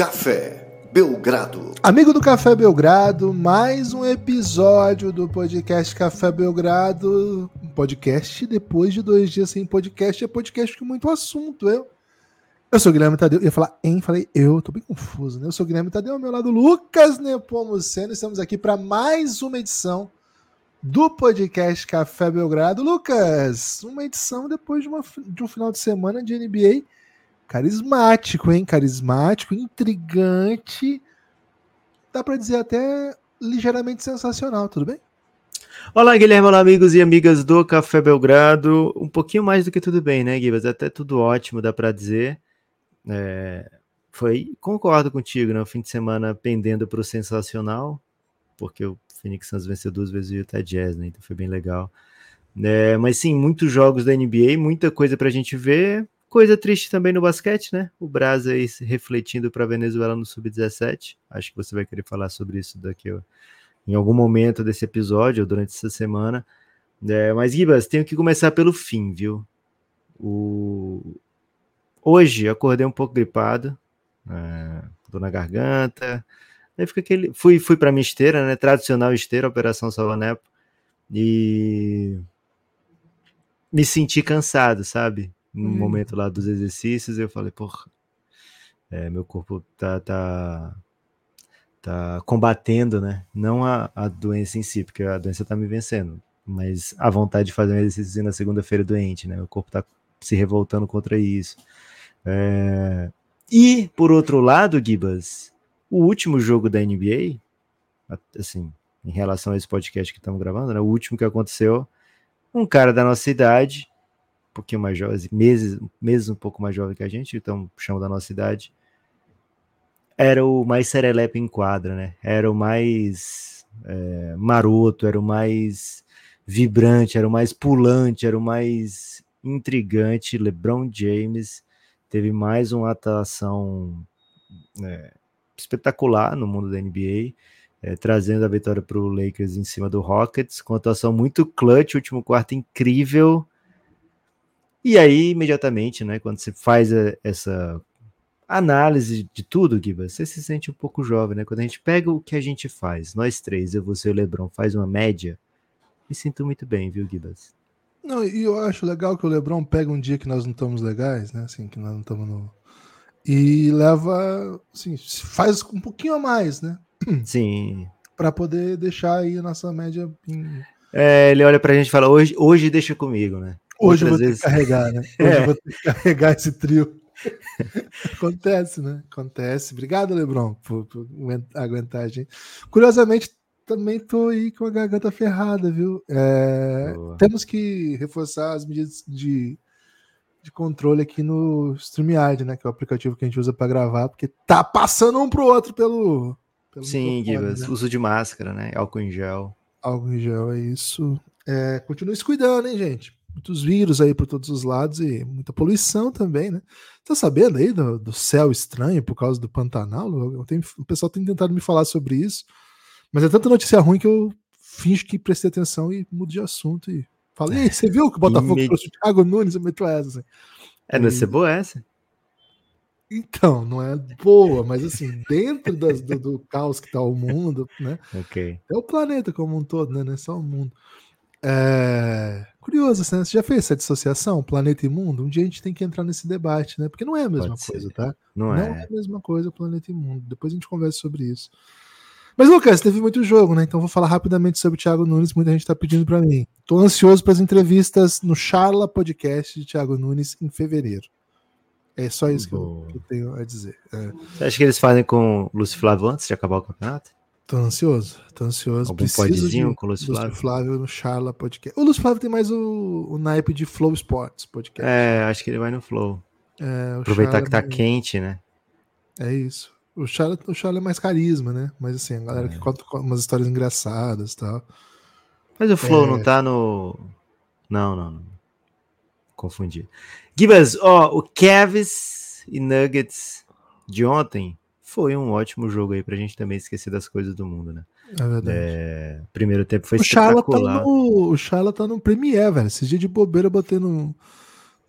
Café Belgrado. Amigo do Café Belgrado, mais um episódio do podcast Café Belgrado. Podcast depois de dois dias sem podcast, é podcast com muito assunto. Eu, eu sou o Guilherme Tadeu. Eu ia falar em, falei eu, tô bem confuso, né? Eu sou o Guilherme Tadeu, ao meu lado Lucas Nepomuceno. Estamos aqui para mais uma edição do podcast Café Belgrado. Lucas, uma edição depois de, uma, de um final de semana de NBA carismático, hein? Carismático, intrigante. Dá para dizer até ligeiramente sensacional, tudo bem? Olá, Guilherme, olá, amigos e amigas do Café Belgrado. Um pouquinho mais do que tudo bem, né, Guilherme? Até tudo ótimo, dá para dizer. É, foi, concordo contigo, né? O fim de semana pendendo para o sensacional, porque o Phoenix Suns venceu duas vezes o Utah Jazz, né? Então foi bem legal. É, mas sim, muitos jogos da NBA, muita coisa para a gente ver. Coisa triste também no basquete, né? O Brasil aí refletindo para a Venezuela no Sub-17. Acho que você vai querer falar sobre isso daqui em algum momento desse episódio ou durante essa semana. É, mas, Gibas, tenho que começar pelo fim, viu? O... Hoje acordei um pouco gripado, é, dor na garganta. Aí fica aquele. Fui, fui para minha esteira, né? Tradicional esteira, Operação Salvanepo. E me senti cansado, sabe? No hum. momento lá dos exercícios, eu falei, porra, é, meu corpo tá, tá, tá combatendo, né? Não a, a doença em si, porque a doença tá me vencendo, mas a vontade de fazer um exercício na segunda-feira doente, né? O corpo tá se revoltando contra isso. É... E, por outro lado, Gibas, o último jogo da NBA, assim, em relação a esse podcast que estamos gravando, né? O último que aconteceu, um cara da nossa idade um pouquinho mais jovem, meses, meses um pouco mais jovem que a gente, então chama da nossa idade, era o mais serelepe em quadra, né? Era o mais é, maroto, era o mais vibrante, era o mais pulante, era o mais intrigante. LeBron James teve mais uma atuação é, espetacular no mundo da NBA. É, trazendo a vitória para o Lakers em cima do Rockets, com atuação muito clutch, último quarto incrível, e aí, imediatamente, né, quando você faz a, essa análise de tudo, Giba, você se sente um pouco jovem, né? Quando a gente pega o que a gente faz, nós três, eu, você e o Lebron, faz uma média, me sinto muito bem, viu, Gibas? Não, e eu acho legal que o Lebron pega um dia que nós não estamos legais, né? Assim, que nós não estamos no. E leva, assim, faz um pouquinho a mais, né? Sim. Para poder deixar aí a nossa média. Em... É, ele olha pra gente e fala: hoje, hoje deixa comigo, né? Hoje eu vou vezes... ter que carregar, né? Hoje é. eu vou ter que carregar esse trio. Acontece, né? Acontece. Obrigado, Lebron, por, por aguentar a gente. Curiosamente, também tô aí com a garganta ferrada, viu? É, temos que reforçar as medidas de, de controle aqui no StreamYard, né? Que é o aplicativo que a gente usa para gravar, porque tá passando um pro outro pelo. pelo Sim, Gibas, né? uso de máscara, né? Álcool em gel. Álcool em gel, é isso. É, continue se cuidando, hein, gente? Muitos vírus aí por todos os lados e muita poluição também, né? Tá sabendo aí do, do céu estranho por causa do Pantanal? Eu tenho, o pessoal tem tentado me falar sobre isso, mas é tanta notícia ruim que eu finjo que prestei atenção e mudo de assunto e falei, você viu que o Botafogo trouxe o Thiago Nunes? Eu meto essa. Assim. É, não é ser boa essa? Então, não é boa, mas assim, dentro das, do, do, caos que tá o mundo, né? Ok. É o planeta como um todo, né? Não é só o mundo. É... Curioso, né? Você já fez essa dissociação, planeta e mundo? Um dia a gente tem que entrar nesse debate, né? Porque não é a mesma Pode coisa, ser. tá? Não, não é. é. a mesma coisa, planeta e mundo. Depois a gente conversa sobre isso. Mas, Lucas, teve muito jogo, né? Então vou falar rapidamente sobre o Thiago Nunes. Muita gente tá pedindo para mim. Tô ansioso para as entrevistas no Charla Podcast de Thiago Nunes em fevereiro. É só isso que eu, que eu, tenho a dizer. É. Você acha que eles fazem com o Lúcio Flávio antes de acabar o campeonato? Tô ansioso, tô ansioso. Algum podzinho com o Lúcio Flávio? Flávio no Charla Podcast. O Lúcio Flávio tem mais o, o naipe de Flow Sports Podcast. É, acho que ele vai no Flow. É, Aproveitar Charla que tá é... quente, né? É isso. O Charla, o Charla é mais carisma, né? Mas assim, a galera é. que conta umas histórias engraçadas e tal. Mas o Flow é... não tá no. Não, não, não. Confundi. Gibas, ó, o Cavs e Nuggets de ontem foi um ótimo jogo aí pra gente também esquecer das coisas do mundo, né? É verdade. É, primeiro tempo foi o Charla tá no, o Charla tá no Premiere, velho. Esse dia de bobeira eu botei no,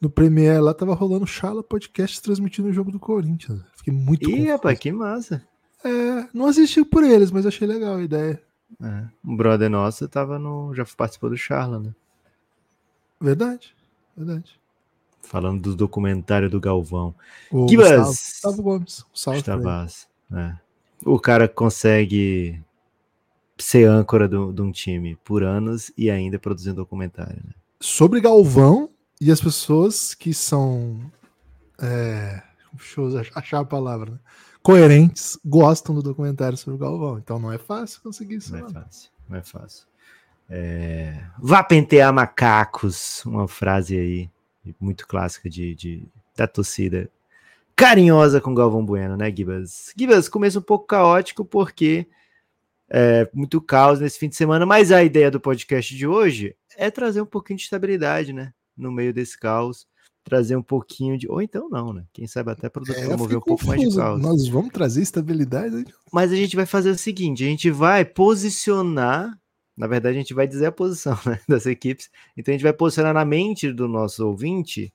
no Premiere lá tava rolando Chala Podcast transmitindo o jogo do Corinthians. Fiquei muito Ih, confuso. rapaz, que massa. É, não assisti por eles, mas achei legal a ideia. É, um brother nosso tava no. Já participou do Charla, né? Verdade, verdade. Falando do documentário do Galvão. O Gibas! Gustavo, Gustavo Gomes. Salve pra ele. Gustavas, é. O cara consegue ser âncora do- de um time por anos e ainda produzindo documentário. Né? Sobre Galvão e as pessoas que são. É, deixa eu achar a palavra, né? Coerentes, gostam do documentário sobre o Galvão. Então não é fácil conseguir isso. Não é não. fácil, não é fácil. É, Vá pentear macacos, uma frase aí muito clássica de, de- da torcida. Carinhosa com Galvão Bueno, né, Gibas? Gibas, começo um pouco caótico porque é muito caos nesse fim de semana, mas a ideia do podcast de hoje é trazer um pouquinho de estabilidade, né? No meio desse caos, trazer um pouquinho de. Ou então não, né? Quem sabe até produ- É, promover um pouco mais de caos. Nós vamos trazer estabilidade. Mas a gente vai fazer o seguinte: a gente vai posicionar. Na verdade, a gente vai dizer a posição né, das equipes. Então, a gente vai posicionar na mente do nosso ouvinte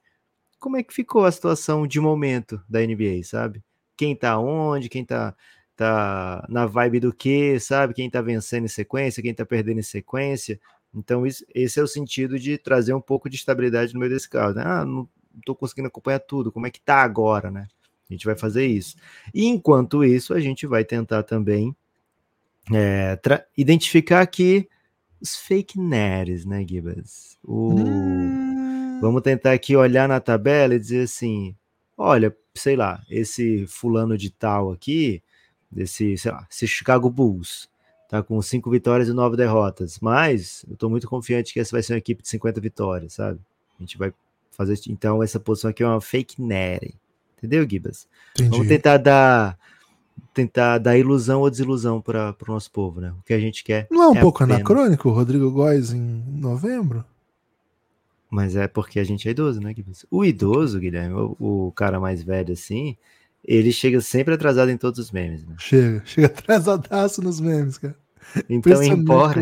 como é que ficou a situação de momento da NBA, sabe? Quem tá onde, quem tá, tá na vibe do quê, sabe? Quem tá vencendo em sequência, quem tá perdendo em sequência. Então, isso- esse é o sentido de trazer um pouco de estabilidade no meio desse caso. Né? Ah, não tô conseguindo acompanhar tudo, como é que tá agora, né? A gente vai fazer isso. E enquanto isso, a gente vai tentar também é, identificar aqui os fake nerds, né, Gibas? O... Hum, Vamos tentar aqui olhar na tabela e dizer assim: olha, sei lá, esse fulano de tal aqui, desse, sei lá, esse Chicago Bulls, tá com cinco vitórias e nove derrotas, mas eu tô muito confiante que essa vai ser uma equipe de 50 vitórias, sabe? A gente vai fazer, então essa posição aqui é uma fake nerd. Entendeu, Gibas? Vamos tentar dar tentar dar ilusão ou desilusão para o nosso povo, né? O que a gente quer. Não é um é pouco apenas- anacrônico o Rodrigo Góes em novembro? Mas é porque a gente é idoso, né, Guilherme? O idoso, Guilherme, o, o cara mais velho assim, ele chega sempre atrasado em todos os memes, né? Chega, chega atrasadaço nos memes, cara. Então, embora.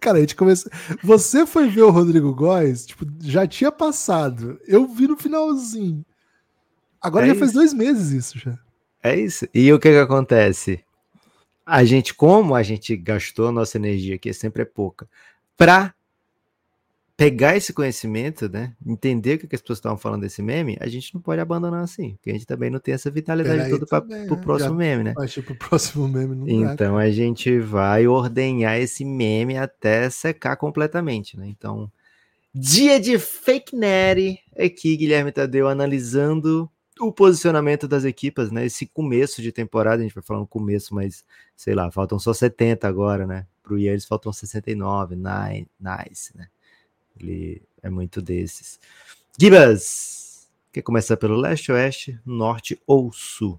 Cara, a gente começou. Você foi ver o Rodrigo Góes, tipo, já tinha passado. Eu vi no finalzinho. Agora É já faz isso. dois meses isso já. É isso. E o que que acontece? A gente, como a gente gastou a nossa energia, que sempre é pouca, para pegar esse conhecimento, né? Entender o que, que as pessoas estavam falando desse meme, a gente não pode abandonar assim, porque a gente também não tem essa vitalidade Peraí toda para o né? próximo Já- meme, né? Mas, tipo, o próximo meme não. Então a gente vai ordenhar esse meme até secar completamente, né? Então, dia de fake nerd aqui, Guilherme Tadeu analisando o posicionamento das equipas, né? Esse começo de temporada, a gente vai falar no começo, mas sei lá, faltam só 70 agora, né? Pro Yannis faltam 69, nine, nice, né? Ele é muito desses. Gibas, quer começar pelo leste, oeste, norte ou sul?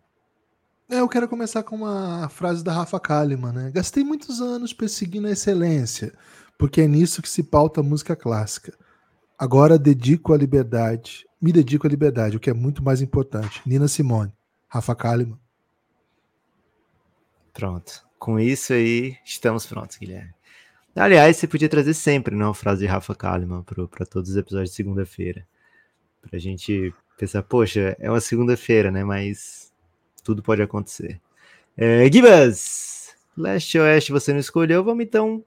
É, eu quero começar com uma frase da Rafa Kalimann, né? Gastei muitos anos perseguindo a excelência, porque é nisso que se pauta a música clássica. Agora dedico à liberdade, me dedico à liberdade, o que é muito mais importante. Nina Simone, Rafa Kalimann. Pronto. Com isso aí, estamos prontos, Guilherme. Aliás, você podia trazer sempre né, uma frase de Rafa Kalimann para todos os episódios de segunda-feira. Pra gente pensar, poxa, é uma segunda-feira, né? Mas tudo pode acontecer. É, Gibas, leste e oeste você não escolheu, vamos então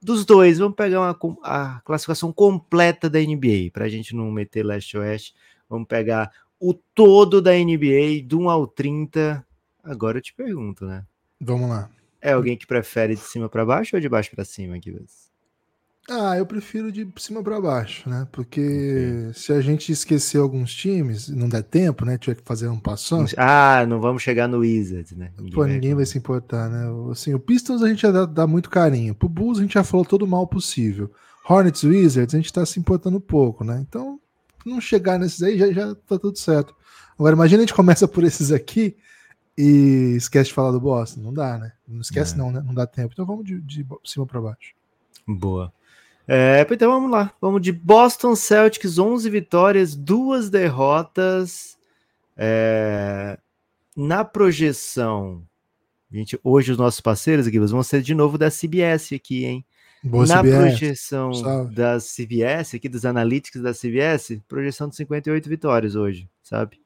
dos dois, vamos pegar uma, a classificação completa da NBA, pra gente não meter leste e oeste. Vamos pegar o todo da NBA, do 1 ao 30. Agora eu te pergunto, né? Vamos lá. É alguém que prefere de cima para baixo ou de baixo para cima, Gibas? Ah, eu prefiro de cima para baixo, né? Porque se a gente esquecer alguns times, não der tempo, né? Tiver que fazer um passão, Ah, não vamos chegar no Wizards, né? pô, ninguém vai se importar, né? Assim, o Pistons a gente já dá, dá muito carinho. Pro Bulls a gente já falou todo o mal possível. Hornets Wizards a gente tá se importando pouco, né? Então, não chegar nesses aí já, já tá tudo certo. Agora, imagina a gente começa por esses aqui e esquece de falar do Boston. Não dá, né? Não esquece, É. não, né? Não dá tempo. Então vamos de, de cima para baixo. Boa. É, então vamos lá. Vamos de Boston Celtics, 11 vitórias, duas derrotas. É, na projeção, gente, hoje os nossos parceiros, Gibas, vão ser de novo da CBS aqui, hein? Boa Na CBS. projeção da CBS, aqui dos analytics da CBS, projeção de 58 vitórias hoje, sabe?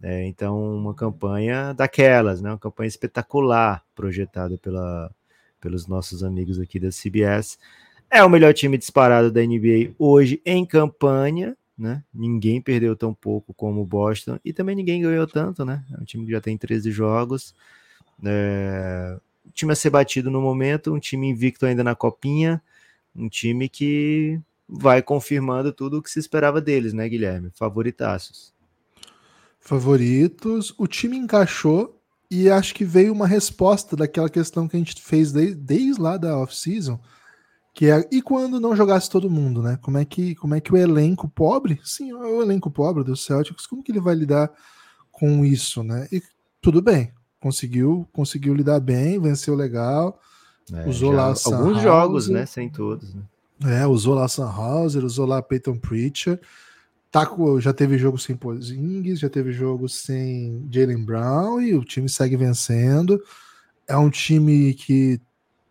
É, então, uma campanha daquelas, né? Uma campanha espetacular projetada pela, pelos nossos amigos aqui da CBS. É o melhor time disparado da NBA hoje em campanha, né? Ninguém perdeu tão pouco como o Boston e também ninguém ganhou tanto, né? É um time que já tem 13 jogos. É... Time a ser batido no momento, um time invicto ainda na copinha, um time que vai confirmando tudo o que se esperava deles, né, Guilherme? Favoritaços. Favoritos. O time encaixou e acho que veio uma resposta daquela questão que a gente fez desde, desde lá da off-season, que é e quando não jogasse todo mundo, né? Como é que como é que o elenco pobre, sim, o elenco pobre do Celtics, como que ele vai lidar com isso, né? E tudo bem, conseguiu conseguiu lidar bem, venceu legal, é, usou lá alguns jogos, né? Sem todos, né? É, usou lá Sam Hauser, usou lá Peyton Preacher tá, já teve jogo sem Porzingis, já teve jogo sem Jalen Brown e o time segue vencendo. É um time que,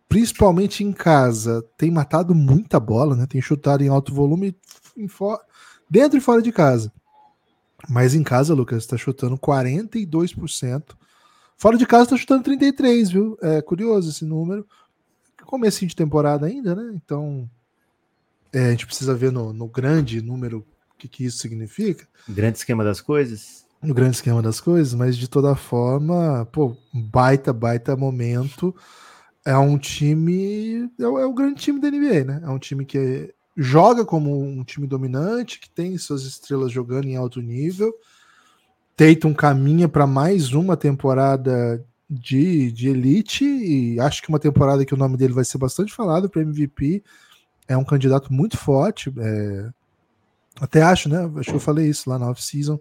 principalmente em casa, tem matado muita bola, né? Tem chutado em alto volume em dentro e fora de casa. Mas em casa, Lucas, está chutando 42%. Fora de casa está chutando 33, viu? É curioso esse número. Começo de temporada ainda, né? Então é, a gente precisa ver no, no grande número que, que isso significa. Grande esquema das coisas? No grande esquema das coisas, mas de toda forma, pô, baita, baita momento. É um time. É o, é o grande time da NBA, né? É um time que joga como um time dominante, que tem suas estrelas jogando em alto nível. Tatum caminha para mais uma temporada de, de elite e acho que uma temporada que o nome dele vai ser bastante falado para MVP. É um candidato muito forte. É, até acho, né? Acho que eu falei isso lá na off-season.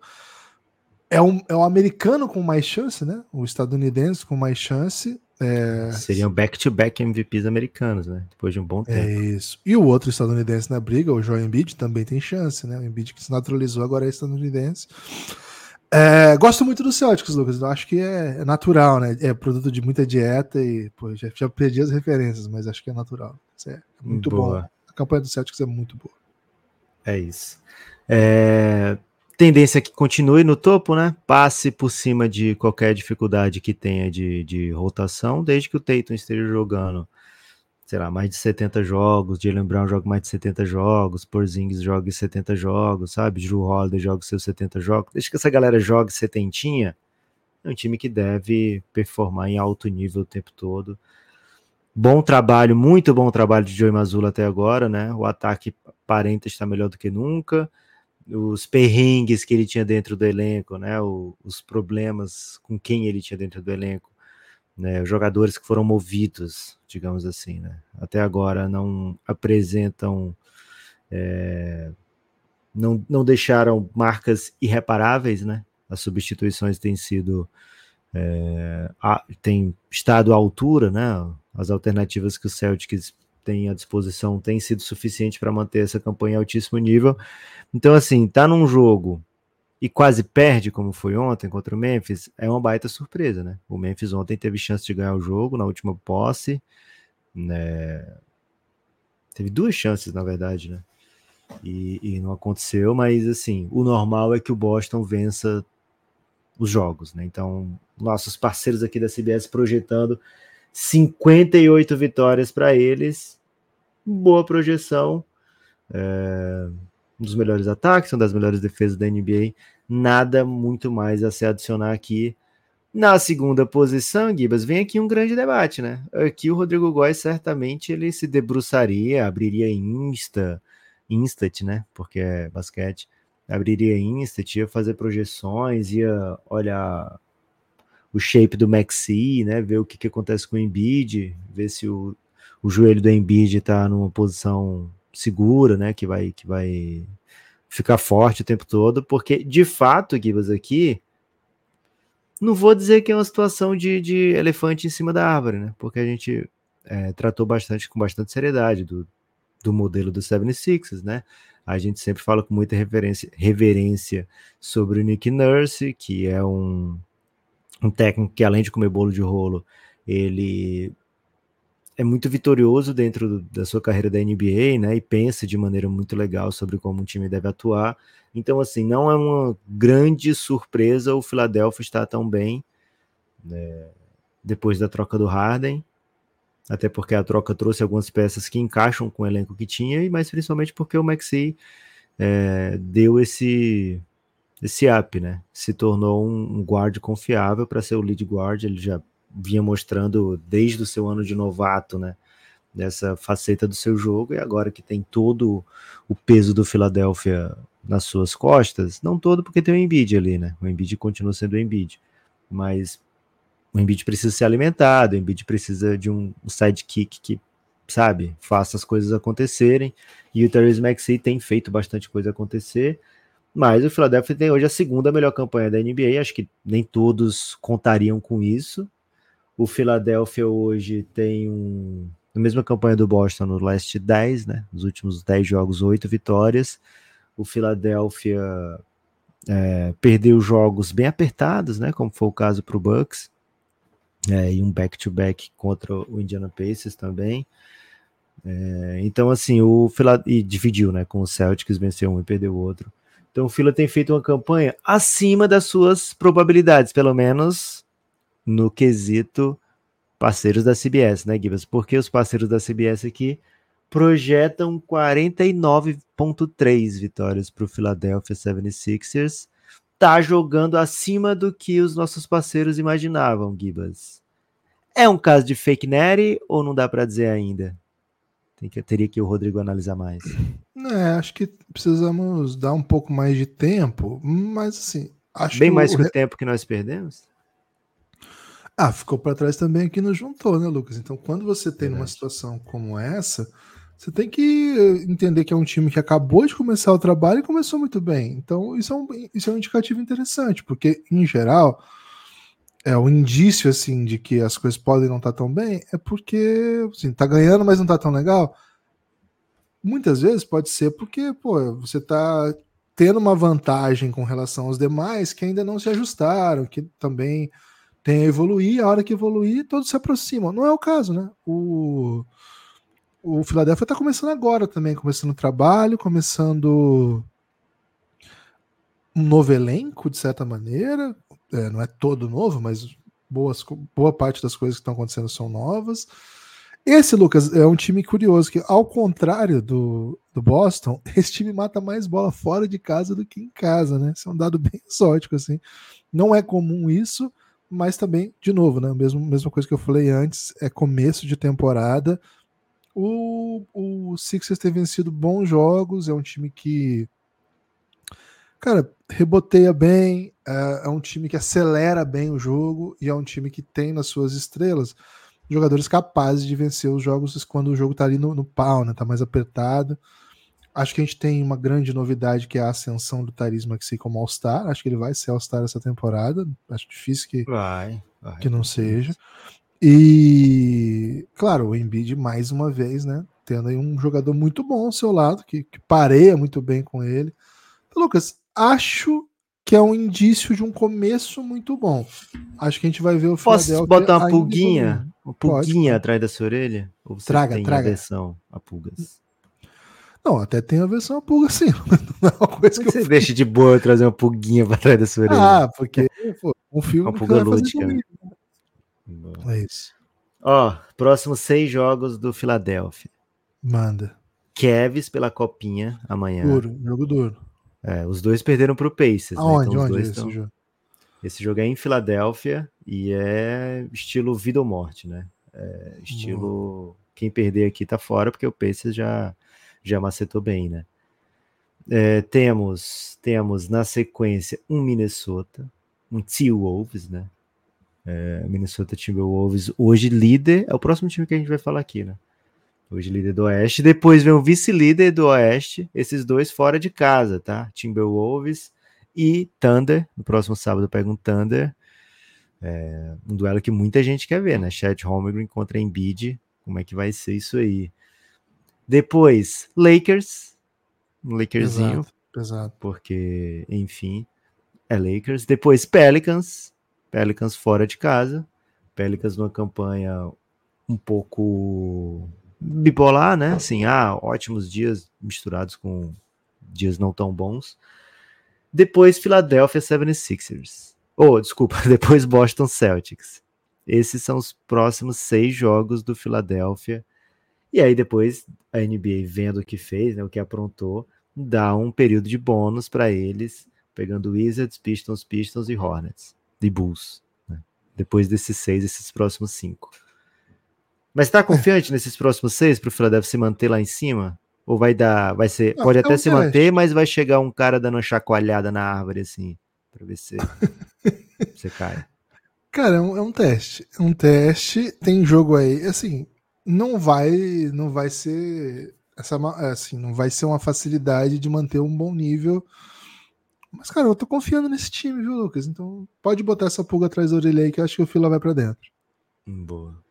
É um, é um americano com mais chance, né? O estadunidense com mais chance. É... Seriam back-to-back MVPs americanos, né? Depois de um bom é tempo. É isso. E o outro estadunidense na briga, o Joel Embiid, também tem chance, né? O Embiid que se naturalizou agora é estadunidense. É, gosto muito do Celtics, Lucas. Eu acho que é, é, natural, né? É produto de muita dieta e pô, já, já perdi as referências, mas acho que é natural. É muito boa. bom. A campanha do Celtics é muito boa. É isso. É, tendência que continue no topo, né? Passe por cima de qualquer dificuldade que tenha de, de rotação, desde que o Tatum esteja jogando, sei lá, mais de 70 jogos, Jalen Brown joga mais de 70 jogos, Porzingis joga 70 jogos, sabe? Drew Holiday joga seus 70 jogos. Desde que essa galera jogue setentinha, é um time que deve performar em alto nível o tempo todo. Bom trabalho, muito bom trabalho de Joey Mazzulla até agora, né? O ataque aparenta estar melhor do que nunca os perrengues que ele tinha dentro do elenco, né? O, os problemas com quem ele tinha dentro do elenco, né? Os jogadores que foram movidos, digamos assim, né? Até agora não apresentam, é, não, não deixaram marcas irreparáveis, né? As substituições têm sido é, a, têm estado à altura, né? As alternativas que o Celtics tem à disposição tem sido suficiente para manter essa campanha em altíssimo nível. Então, assim, tá num jogo e quase perde, como foi ontem contra o Memphis, é uma baita surpresa, né? O Memphis ontem teve chance de ganhar o jogo na última posse, né? Teve duas chances, na verdade, né? E, e não aconteceu, mas assim, o normal é que o Boston vença os jogos, né? Então, nossos parceiros aqui da CBS projetando 58 vitórias para eles boa projeção, é, um dos melhores ataques, uma das melhores defesas da NBA. Nada muito mais a se adicionar aqui. Na segunda posição, Gibas, vem aqui um grande debate, né? Aqui o Rodrigo Góes certamente ele se debruçaria, abriria Insta, Instat, né? Porque é basquete. Abriria Instat, ia fazer projeções, ia olhar o shape do Maxi, né? Ver o que, que acontece com o Embiid, ver se o o joelho do Embiid está numa posição segura, né, que vai que vai ficar forte o tempo todo, porque de fato, Gibas aqui, não vou dizer que é uma situação de, de elefante em cima da árvore, né, porque a gente é, tratou bastante com bastante seriedade do, do modelo do 76ers, né, a gente sempre fala com muita reverência, reverência sobre o Nick Nurse, que é um, um técnico que além de comer bolo de rolo, ele é muito vitorioso dentro da sua carreira da NBA, né? E pensa de maneira muito legal sobre como um time deve atuar. Então, assim, não é uma grande surpresa o Philadelphia estar tão bem né, depois da troca do Harden, até porque a troca trouxe algumas peças que encaixam com o elenco que tinha, mas principalmente porque o Maxi é, deu esse esse up, né? Se tornou um, um guard confiável para ser o lead guard. Ele já vinha mostrando desde o seu ano de novato, né? Dessa faceta do seu jogo, e agora que tem todo o peso do Philadelphia nas suas costas, não todo porque tem o Embiid ali, né? O Embiid continua sendo o Embiid, mas o Embiid precisa ser alimentado, o Embiid precisa de um sidekick que, sabe, faça as coisas acontecerem, e o Therese Maxey tem feito bastante coisa acontecer, mas o Philadelphia tem hoje a segunda melhor campanha da NBA, acho que nem todos contariam com isso. O Philadelphia hoje tem um, a mesma campanha do Boston no last 10, né? Nos últimos 10 jogos, 8 vitórias. O Philadelphia é, perdeu jogos bem apertados, né? Como foi o caso para o Bucks. É, e um back-to-back -back contra o Indiana Pacers também. É, então, assim, o Phila e dividiu, né? Com o Celtics, venceu um e perdeu o outro. Então, o Fila tem feito uma campanha acima das suas probabilidades, pelo menos no quesito parceiros da CBS, né, Gibas? Porque os parceiros da CBS aqui projetam 49,3 vitórias para o Philadelphia 76ers. Tá jogando acima do que os nossos parceiros imaginavam, Gibas. É um caso de fake net ou não dá para dizer ainda? Tem que, teria que o Rodrigo analisar mais. É, acho que precisamos dar um pouco mais de tempo, mas assim, acho Bem mais que o tempo que nós perdemos? Ah, ficou para trás também que nos juntou, né, Lucas? Então, quando você tem uma situação como essa, você tem que entender que é um time que acabou de começar o trabalho e começou muito bem. Então, isso é um, isso é um indicativo interessante, porque, em geral, é um indício assim de que as coisas podem não estar tá tão bem, é porque assim, tá ganhando, mas não tá tão legal. Muitas vezes pode ser porque, pô, você tá tendo uma vantagem com relação aos demais que ainda não se ajustaram, que também tem a evoluir, a hora que evoluir, todos se aproximam. Não é o caso, né? O, o Philadelphia está começando agora também, começando o trabalho, começando um novo elenco, de certa maneira. É, não é todo novo, mas boas, boa parte das coisas que estão acontecendo são novas. Esse, Lucas, é um time curioso, que ao contrário do, do Boston, esse time mata mais bola fora de casa do que em casa, né? Isso é um dado bem exótico, assim. Não é comum isso, mas também, de novo, né? Mesmo, mesma coisa que eu falei antes, é começo de temporada. O, o Sixers tem vencido bons jogos, é um time que, cara, reboteia bem, é, é um time que acelera bem o jogo e é um time que tem nas suas estrelas jogadores capazes de vencer os jogos quando o jogo tá ali no, no pau, né? Tá mais apertado. Acho que a gente tem uma grande novidade que é a ascensão do Tyrese Maxey como All-Star. Acho que ele vai ser All-Star essa temporada. Acho difícil que, vai, vai, que não seja. E, claro, o Embiid mais uma vez, né? Tendo aí um jogador muito bom ao seu lado, que, que pareia muito bem com ele. Então, Lucas, acho que é um indício de um começo muito bom. Acho que a gente vai ver o Posso botar uma pulguinha? Uma pulguinha Pode. atrás da sua orelha? Ou você traga, tem traga. a versão a pulgas? Não, até tem a versão a pulga sim. Não é uma coisa que você fiz. deixa de boa trazer uma pulguinha para trás da sua orelha. Ah, porque pô, um filme uma pulga lúdica. Né? É isso. Ó, próximos seis jogos do Philadelphia. Manda. Kevs pela copinha amanhã. Duro, jogo duro. É, os dois perderam para o Pacers. Aonde? Né? Então, Onde esse tão... jogo? Esse jogo é em Filadélfia e é estilo vida ou morte, né? É estilo quem perder aqui tá fora, porque o Pacers já já macetou bem, né? É, temos, temos na sequência um Minnesota, um T-Wolves, né? É, Minnesota Timberwolves, hoje líder, é o próximo time que a gente vai falar aqui, né? Hoje líder do Oeste. Depois vem o vice-líder do Oeste, esses dois fora de casa, tá? Timberwolves e Thunder. No próximo sábado pega um Thunder. É, um duelo que muita gente quer ver, né? Chet Holmgren contra Embiid. Como é que vai ser isso aí? Depois, Lakers. Um Lakerzinho. Exato, exato. Porque, enfim, é Lakers. Depois, Pelicans. Pelicans fora de casa. Pelicans numa campanha um pouco bipolar, né? Assim, ah, ótimos dias misturados com dias não tão bons. Depois Philadelphia 76ers. Oh, desculpa, depois Boston Celtics. Esses são os próximos seis jogos do Philadelphia. E aí depois a NBA vendo o que fez, né, o que aprontou, dá um período de bônus para eles, pegando Wizards, Pistons, Pistons e Hornets, de Bulls. Né? Depois desses seis, esses próximos cinco. Mas está confiante nesses próximos seis para o Philadelphia se manter lá em cima? Ou vai dar, vai ser, Não, pode é até se manter, mas vai chegar um cara dando uma chacoalhada na árvore assim, para ver se você cai. Cara, é um, é um, teste, é um teste. Tem jogo aí, assim, não vai, não vai ser essa, assim, não vai ser uma facilidade de manter um bom nível. Mas, cara, eu tô confiando nesse time, viu, Lucas? Então, pode botar essa pulga atrás da orelha aí que eu acho que o Fila vai para dentro. Boa.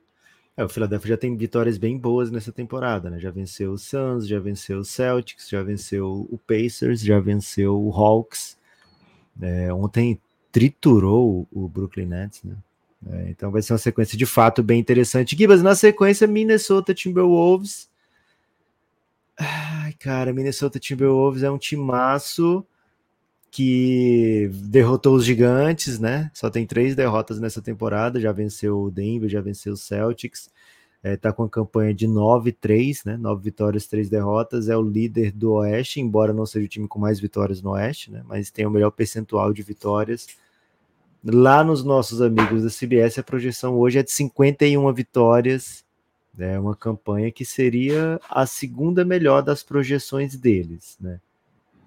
É, o Philadelphia já tem vitórias bem boas nessa temporada, né? Já venceu o Suns, já venceu o Celtics, já venceu o Pacers, já venceu o Hawks. É, ontem triturou o Brooklyn Nets, né? É, então vai ser uma sequência de fato bem interessante. Gibas, na sequência, Minnesota Timberwolves. Ai, cara, Minnesota Timberwolves é um timaço que derrotou os gigantes, né? Só tem três derrotas nessa temporada, já venceu o Denver, já venceu o Celtics, é, tá com a campanha de 9-3, né? 9 vitórias, 3 derrotas, é o líder do Oeste, embora não seja o time com mais vitórias no Oeste, né? Mas tem o melhor percentual de vitórias. Lá nos nossos amigos da CBS, a projeção hoje é de 51 vitórias, é uma campanha que seria a segunda melhor das projeções deles, né?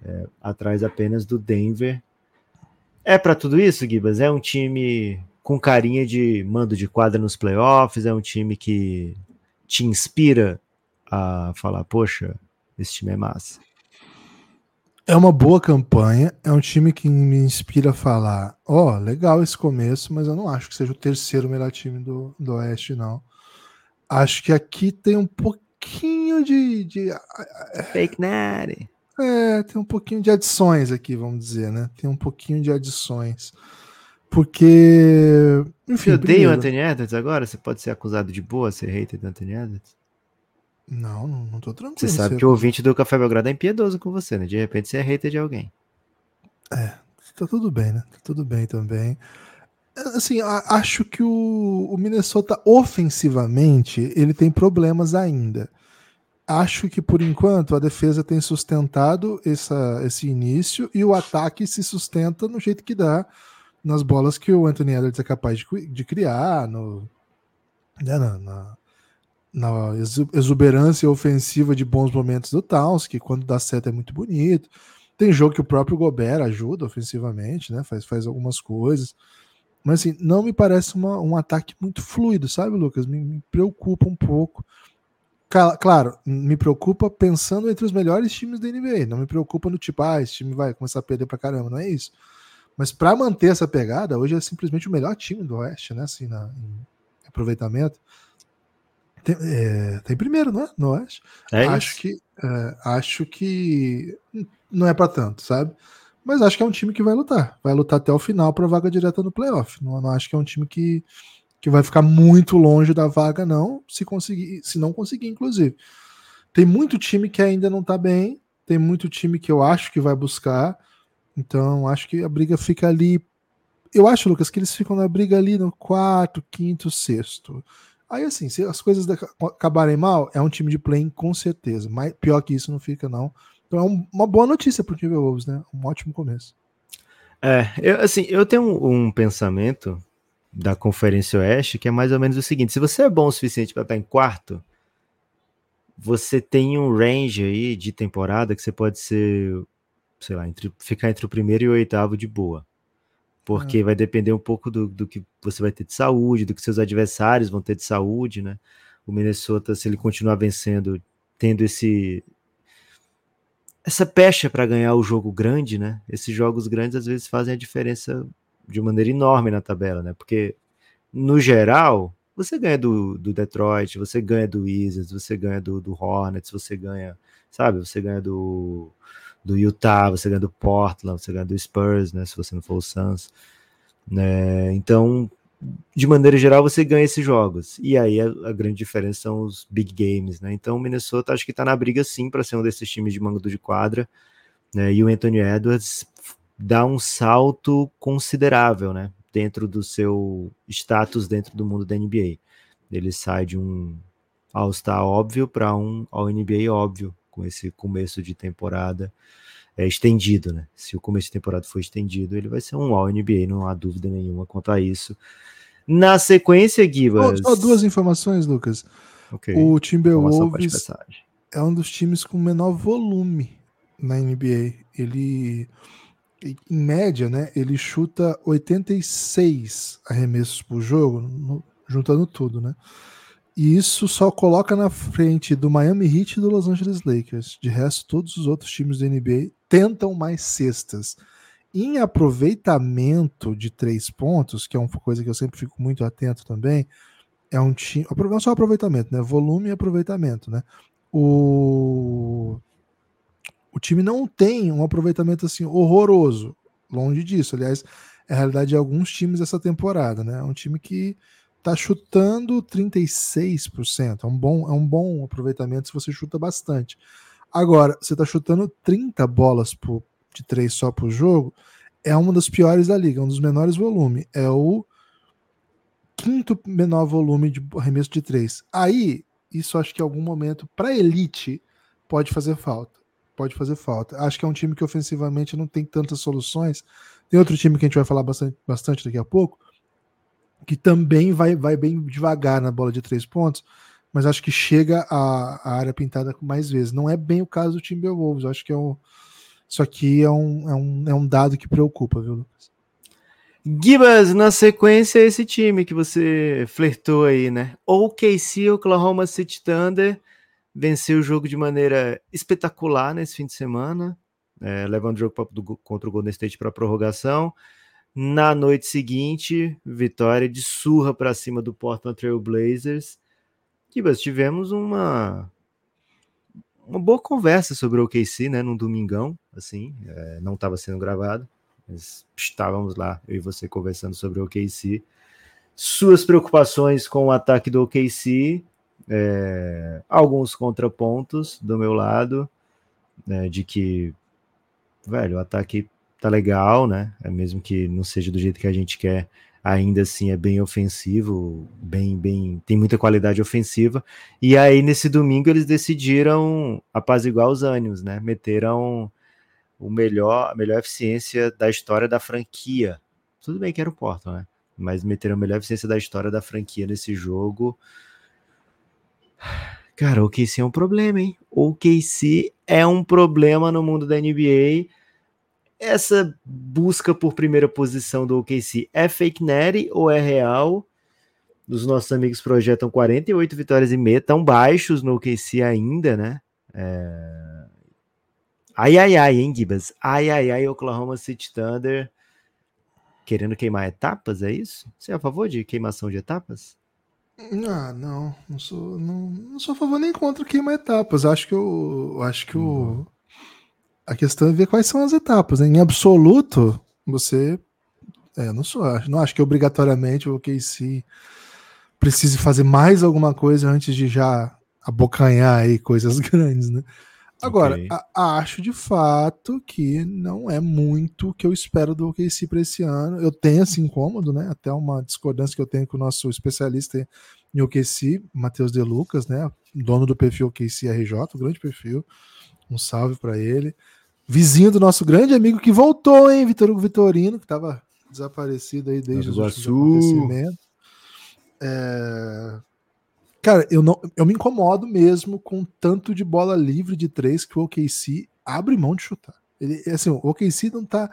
É, atrás apenas do Denver. É para tudo isso, Gibas? É um time com carinha de mando de quadra nos playoffs? É um time que te inspira a falar, poxa, esse time é massa? É uma boa campanha, é um time que me inspira a falar, ó, oh, legal esse começo, mas eu não acho que seja o terceiro melhor time do, do Oeste, não. Acho que aqui tem um pouquinho de... de... Fake Natty. É, tem um pouquinho de adições aqui, vamos dizer, né? Tem um pouquinho de adições. Porque. Enfim. Você odeia o Anthony Edwards agora? Você pode ser acusado de boa, ser hater do Anthony Edwards? Não, não, não tô tranquilo. Você sabe que o ouvinte do Café Belgrado é impiedoso com você, né? De repente você é hater de alguém. É, tá tudo bem, né? Tá tudo bem também. Assim, acho que o, o Minnesota ofensivamente ele tem problemas ainda acho que por enquanto a defesa tem sustentado essa, esse início e o ataque se sustenta no jeito que dá nas bolas que o Anthony Edwards é capaz de, de criar, no, né, na, na, na, exuberância ofensiva de bons momentos do Towns, que quando dá certo é muito bonito. Tem jogo que o próprio Gobert ajuda ofensivamente, né? Faz, faz algumas coisas. Mas assim, não me parece uma, um ataque muito fluido, sabe, Lucas? Me, me preocupa um pouco. Claro, me preocupa pensando entre os melhores times da NBA. Não me preocupa no tipo, ah, esse time vai começar a perder pra caramba. Não é isso. Mas para manter essa pegada, hoje é simplesmente o melhor time do Oeste, né? Assim, na, em aproveitamento. Tem, é, tem primeiro, não é? No Oeste. É acho que é, acho que não é para tanto, sabe? Mas acho que é um time que vai lutar. Vai lutar até o final para vaga direta no playoff. Não, não acho que é um time que que vai ficar muito longe da vaga, não, se conseguir, se não conseguir, inclusive. Tem muito time que ainda não tá bem, tem muito time que eu acho que vai buscar, então acho que a briga fica ali. Eu acho, Lucas, que eles ficam na briga ali no quarto, quinto, sexto. Aí, assim, se as coisas acabarem mal, é um time de play com certeza. Mas pior que isso não fica, não. Então é um, uma boa notícia pro Timberwolves, né? Um ótimo começo. É, eu, assim, eu tenho um, um pensamento da Conferência Oeste, que é mais ou menos o seguinte: se você é bom o suficiente para estar em quarto, você tem um range aí de temporada que você pode ser, sei lá, entre, ficar entre o primeiro e o oitavo de boa. Porque ah. vai depender um pouco do, do que você vai ter de saúde, do que seus adversários vão ter de saúde, né? O Minnesota, se ele continuar vencendo, tendo esse essa pecha para ganhar o jogo grande, né? Esses jogos grandes às vezes fazem a diferença de maneira enorme na tabela, né? Porque, no geral, você ganha do, do Detroit, você ganha do Wizards, você ganha do, do Hornets, você ganha, sabe? Você ganha do, do Utah, você ganha do Portland, você ganha do Spurs, né? Se você não for o Suns. Né? Então, de maneira geral, você ganha esses jogos. E aí a, a grande diferença são os big games, né? Então o Minnesota acho que tá na briga sim para ser um desses times de manga de quadra, né? E o Anthony Edwards dá um salto considerável, né? Dentro do seu status dentro do mundo da NBA. Ele sai de um All-Star óbvio para um All-NBA óbvio, com esse começo de temporada é, estendido, né? Se o começo de temporada for estendido, ele vai ser um All-NBA, não há dúvida nenhuma quanto a isso. Na sequência, Gibas... Só, só duas informações, Lucas. Okay. O Timberwolves é um dos times com menor volume na NBA. Ele, em média, né, ele chuta 86 arremessos por jogo, no, juntando tudo, né? E isso só coloca na frente do Miami Heat e do Los Angeles Lakers. De resto, todos os outros times da NBA tentam mais cestas. Em aproveitamento de três pontos, que é uma coisa que eu sempre fico muito atento também, é um time. Não só aproveitamento, né? Volume e aproveitamento, né? O, o time não tem um aproveitamento assim horroroso. Longe disso. Aliás, é a realidade de alguns times essa temporada, né? É um time que tá chutando 36%. É um bom, é um bom aproveitamento se você chuta bastante. Agora, você tá chutando 30 bolas por, de três só por jogo, é uma das piores da liga, um dos menores volume. É o quinto menor volume de arremesso de três. Aí, isso acho que em algum momento, para elite, pode fazer falta. Pode fazer falta. Acho que é um time que ofensivamente não tem tantas soluções. Tem outro time que a gente vai falar bastante, bastante daqui a pouco, que também vai, vai bem devagar na bola de três pontos, mas acho que chega à, área pintada mais vezes. Não é bem o caso do Timberwolves, acho que é um, isso aqui é um, é, um, é um dado que preocupa, viu, Lucas? Gibas, na sequência, esse time que você flertou aí, né? OKC, Oklahoma City Thunder, venceu o jogo de maneira espetacular nesse fim de semana, é, levando o jogo pra, do, contra o Golden State para prorrogação. Na noite seguinte, vitória de surra para cima do Portland Trail Blazers. Tivemos uma uma boa conversa sobre o OKC, né, num domingão, assim, é, não estava sendo gravado, mas estávamos lá, eu e você conversando sobre o OKC. Suas preocupações com o ataque do OKC, é, alguns contrapontos do meu lado, né, de que, velho, o ataque tá legal, né? É mesmo que não seja do jeito que a gente quer, ainda assim é bem ofensivo, bem, bem, tem muita qualidade ofensiva. E aí nesse domingo eles decidiram apaziguar os ânimos, né? Meteram o melhor, a melhor eficiência da história da franquia. Tudo bem que era o Porto, né? Mas meteram a melhor eficiência da história da franquia nesse jogo. Cara, o KC é um problema, hein? O KC é um problema no mundo da NBA essa busca por primeira posição do OKC é fake net ou é real? Os nossos amigos projetam 48 vitórias e meia, tão baixos no OKC ainda, né? É... Ai, ai, ai, hein, Gibas? Ai, ai, ai, Oklahoma City Thunder querendo queimar etapas, é isso? Você é a favor de queimação de etapas? Ah, não, não sou, não, não sou a favor nem contra queimar etapas. Acho que eu acho que o, uhum. A questão é ver quais são as etapas. Né? Em absoluto, você. É, não sou, não acho que obrigatoriamente o OKC precise fazer mais alguma coisa antes de já abocanhar aí coisas grandes, né? Agora, okay. a, acho de fato que não é muito o que eu espero do OKC para esse ano. Eu tenho esse incômodo, né? Até uma discordância que eu tenho com o nosso especialista em OKC, Matheus De Lucas, né? Dono do perfil OKC RJ, um grande perfil. Um salve para ele vizinho do nosso grande amigo que voltou, hein, Vitor Hugo Vitorino, que estava desaparecido aí desde o acontecimento. É... Cara, eu, não, eu me incomodo mesmo com tanto de bola livre de três que o OKC abre mão de chutar. Ele, assim, o OKC não tá.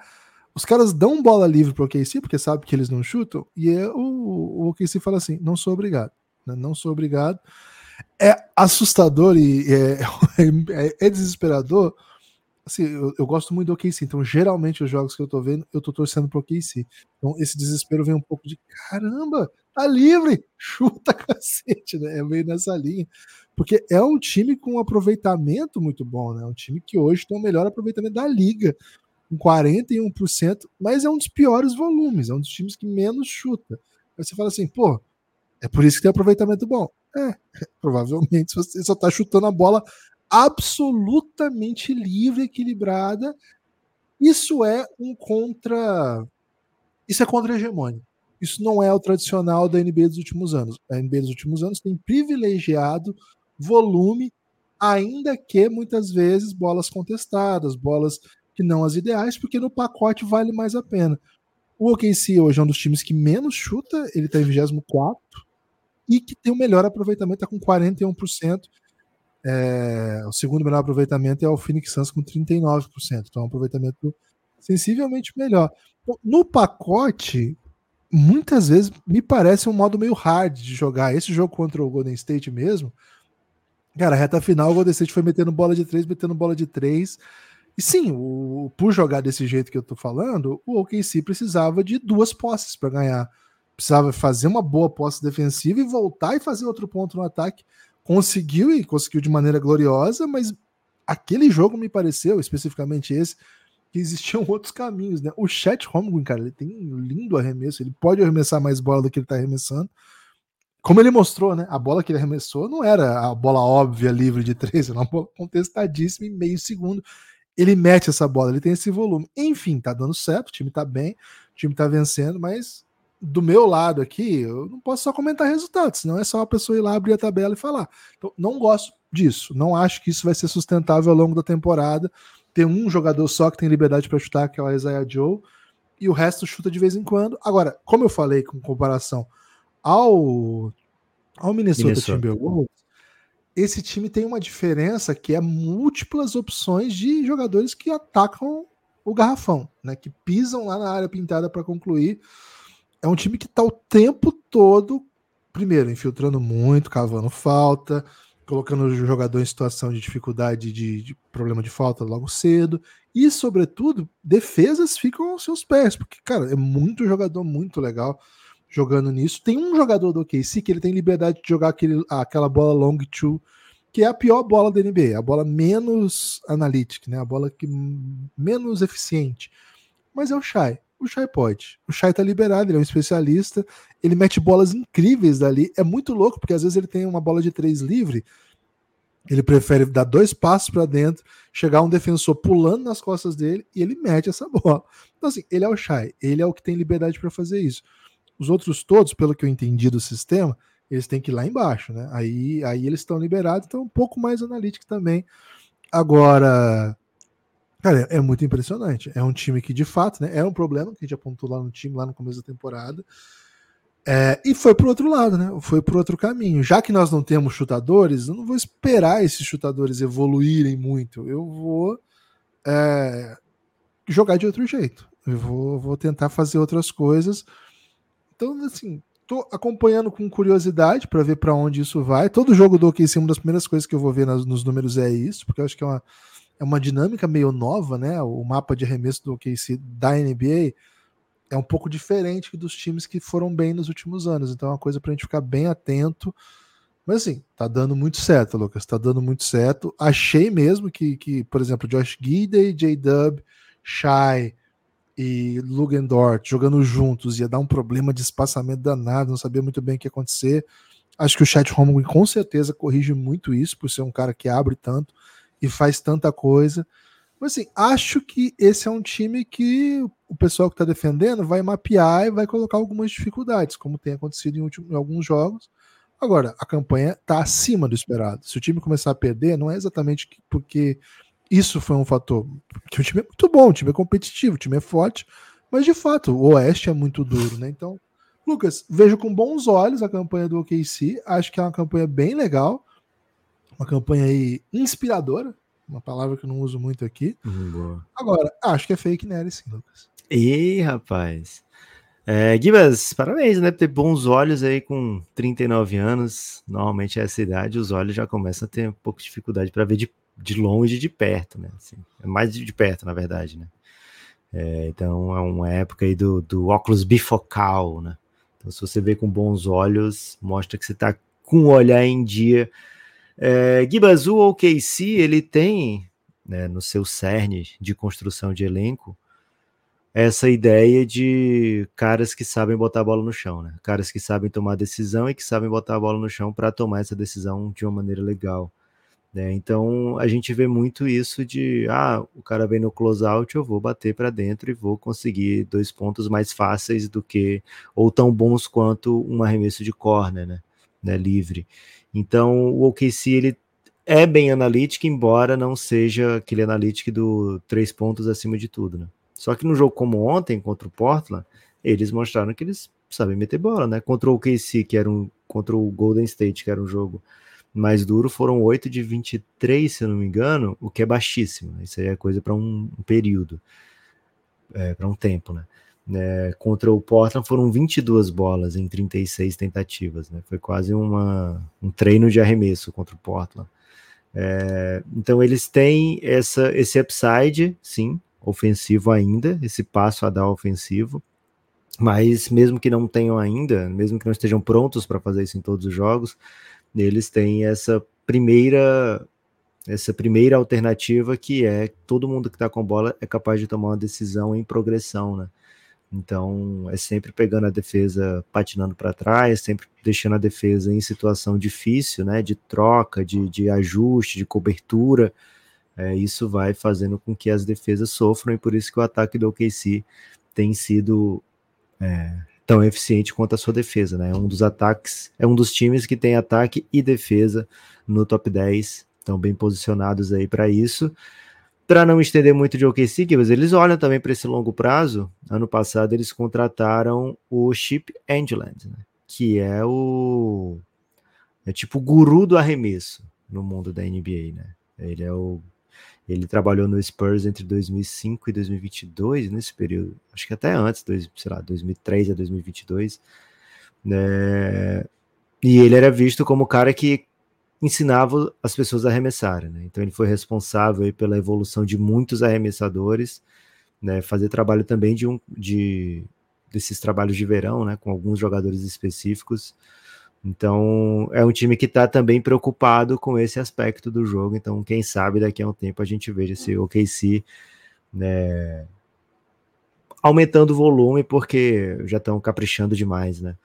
Os caras dão bola livre pro OKC porque sabe que eles não chutam, e é o, o OKC fala assim: não sou obrigado, né? não sou obrigado. É assustador e é, é, é desesperador assim, eu, eu, gosto muito do OKC, então geralmente os jogos que eu tô vendo, eu tô torcendo pro OKC. Então esse desespero vem um pouco de caramba, tá livre, chuta cacete, né? É meio nessa linha. Porque é um time com um aproveitamento muito bom, né? É um time que hoje tem o melhor aproveitamento da liga, com 41%, mas é um dos piores volumes, é um dos times que menos chuta. Aí você fala assim, pô, é por isso que tem aproveitamento bom. É, provavelmente você só tá chutando a bola absolutamente livre, equilibrada. Isso é um contra. Isso é contra-hegemônia. Isso não é o tradicional da NBA dos últimos anos. A NBA dos últimos anos tem privilegiado volume, ainda que muitas vezes bolas contestadas, bolas que não as ideais, porque no pacote vale mais a pena. O OKC hoje é um dos times que menos chuta, ele está em 24 e que tem o melhor aproveitamento, está com 41%. É, o segundo melhor aproveitamento é o Phoenix Suns com 39%, então é um aproveitamento sensivelmente melhor. No pacote, muitas vezes me parece um modo meio hard de jogar. Esse jogo contra o Golden State mesmo, cara, reta final, o Golden State foi metendo bola de três, metendo bola de três. E sim, o, por jogar desse jeito que eu tô falando, o OKC precisava de duas posses para ganhar. Precisava fazer uma boa posse defensiva e voltar e fazer outro ponto no ataque. Conseguiu e conseguiu de maneira gloriosa, mas aquele jogo me pareceu, especificamente esse, que existiam outros caminhos, né? O Chat Holmgren, cara, ele tem um lindo arremesso, ele pode arremessar mais bola do que ele tá arremessando. Como ele mostrou, né? A bola que ele arremessou não era a bola óbvia livre de três, era uma bola contestadíssima em meio segundo ele mete essa bola, ele tem esse volume. Enfim, tá dando certo, o time tá bem, o time tá vencendo, mas do meu lado aqui, eu não posso só comentar resultados, senão é só a pessoa ir lá abrir a tabela e falar. Então, não gosto disso, não acho que isso vai ser sustentável ao longo da temporada. Ter um jogador só que tem liberdade para chutar, que é o Isaiah Joe, e o resto chuta de vez em quando. Agora, como eu falei com comparação ao, ao Minnesota, Minnesota. Timberwolves, esse time tem uma diferença que é múltiplas opções de jogadores que atacam o garrafão, né? Que pisam lá na área pintada para concluir. É um time que está o tempo todo, primeiro, infiltrando muito, cavando falta, colocando o jogador em situação de dificuldade, de, de problema de falta logo cedo. E, sobretudo, defesas ficam aos seus pés, porque, cara, é muito jogador muito legal jogando nisso. Tem um jogador do OKC que ele tem liberdade de jogar aquele, aquela bola long two, que é a pior bola da NBA, a bola menos analítica, né? A bola que menos eficiente. Mas é o Shai. O Shai pode. O Shai tá liberado, ele é um especialista, ele mete bolas incríveis dali. É muito louco, porque às vezes ele tem uma bola de três livre, ele prefere dar dois passos para dentro, chegar um defensor pulando nas costas dele e ele mete essa bola. Então, assim, ele é o Shai, ele é o que tem liberdade para fazer isso. Os outros todos, pelo que eu entendi do sistema, eles têm que ir lá embaixo, né? Aí, aí eles estão liberados, então um pouco mais analítico também. Agora, cara, é, muito impressionante. É um time que, de fato, né, é um problema que a gente apontou lá no time, lá no começo da temporada. É, e foi para outro lado, né? Foi para outro caminho. Já que nós não temos chutadores, eu não vou esperar esses chutadores evoluírem muito. Eu vou é, jogar de outro jeito. Eu vou, vou tentar fazer outras coisas então, assim, tô acompanhando com curiosidade para ver para onde isso vai. Todo jogo do OKC, uma das primeiras coisas que eu vou ver nas, nos números é isso, porque eu acho que é uma, é uma dinâmica meio nova, né? O mapa de arremesso do OKC da NBA é um pouco diferente dos times que foram bem nos últimos anos. Então é uma coisa para a gente ficar bem atento. Mas assim, tá dando muito certo, Lucas. Tá dando muito certo. Achei mesmo que, que por exemplo, Josh Gidey, J-Dub, Shai, e Lugendort jogando juntos ia dar um problema de espaçamento danado, não sabia muito bem o que ia acontecer. Acho que o Chat Holmgren com certeza corrige muito isso, por ser um cara que abre tanto e faz tanta coisa. Mas assim, acho que esse é um time que o pessoal que está defendendo vai mapear e vai colocar algumas dificuldades, como tem acontecido em, em alguns jogos. Agora, a campanha está acima do esperado. Se o time começar a perder, não é exatamente porque isso foi um fator. Porque o time é muito bom, o time é competitivo, o time é forte, mas de fato, o Oeste é muito duro, né? Então, Lucas, vejo com bons olhos a campanha do OKC, acho que é uma campanha bem legal, uma campanha aí inspiradora, uma palavra que eu não uso muito aqui. Uhum, Agora, acho que é fake news, sim, Lucas. Ih, rapaz. É, Gibas, parabéns, né? Ter bons olhos aí com 39 anos. Normalmente, essa idade, os olhos já começam a ter um pouco de dificuldade para ver de de longe e de perto, né? Assim, é mais de perto, na verdade, né? É, então é uma época aí do, do óculos bifocal, né? Então, se você vê com bons olhos, mostra que você está com o olhar em dia. É, Gibas, o OKC, ele tem né, no seu cerne de construção de elenco essa ideia de caras que sabem botar a bola no chão, né? Caras que sabem tomar decisão e que sabem botar a bola no chão para tomar essa decisão de uma maneira legal. Né? Então a gente vê muito isso de ah, o cara vem no close-out, eu vou bater para dentro e vou conseguir dois pontos mais fáceis do que, ou tão bons quanto um arremesso de corner, né? né? Livre. Então o OKC ele é bem analítico, embora não seja aquele analítico do três pontos acima de tudo, né? Só que no jogo como ontem, contra o Portland, eles mostraram que eles sabem meter bola, né? Contra o OKC, que era um. Contra o Golden State, que era um jogo mais duro foram 8 de 23, se eu não me engano, o que é baixíssimo. Né? Isso aí é coisa para um, um, período, é, para um tempo, né? É, contra o Portland foram 22 bolas em 36 tentativas, né? Foi quase uma, um treino de arremesso contra o Portland. É, então eles têm essa, esse upside, sim, ofensivo ainda, esse passo a dar ofensivo, mas mesmo que não tenham ainda, mesmo que não estejam prontos para fazer isso em todos os jogos, eles têm essa primeira essa primeira alternativa que é todo mundo que está com bola é capaz de tomar uma decisão em progressão, né? Então é sempre pegando a defesa patinando para trás, sempre deixando a defesa em situação difícil, né? De troca, de, de ajuste, de cobertura. É, isso vai fazendo com que as defesas sofram e por isso que o ataque do OKC tem sido é, tão eficiente quanto a sua defesa, né? É um dos ataques, é um dos times que tem ataque e defesa no top 10, estão bem posicionados aí para isso. Para não estender muito de OKC, eles olham também para esse longo prazo. Ano passado eles contrataram o Chip Angeland, né? que é o é tipo o guru do arremesso no mundo da NBA, né? Ele é o ele trabalhou no Spurs entre 2005 e 2022, nesse período, acho que até antes, dois, sei lá, 2003 a 2022. Né? E ele era visto como o cara que ensinava as pessoas a arremessarem. Né? Então ele foi responsável pela evolução de muitos arremessadores, né? fazer trabalho também de um de desses trabalhos de verão, né? com alguns jogadores específicos. Então, é um time que está também preocupado com esse aspecto do jogo. Então, quem sabe daqui a um tempo a gente veja esse OKC né, aumentando o volume, porque já estão caprichando demais, né?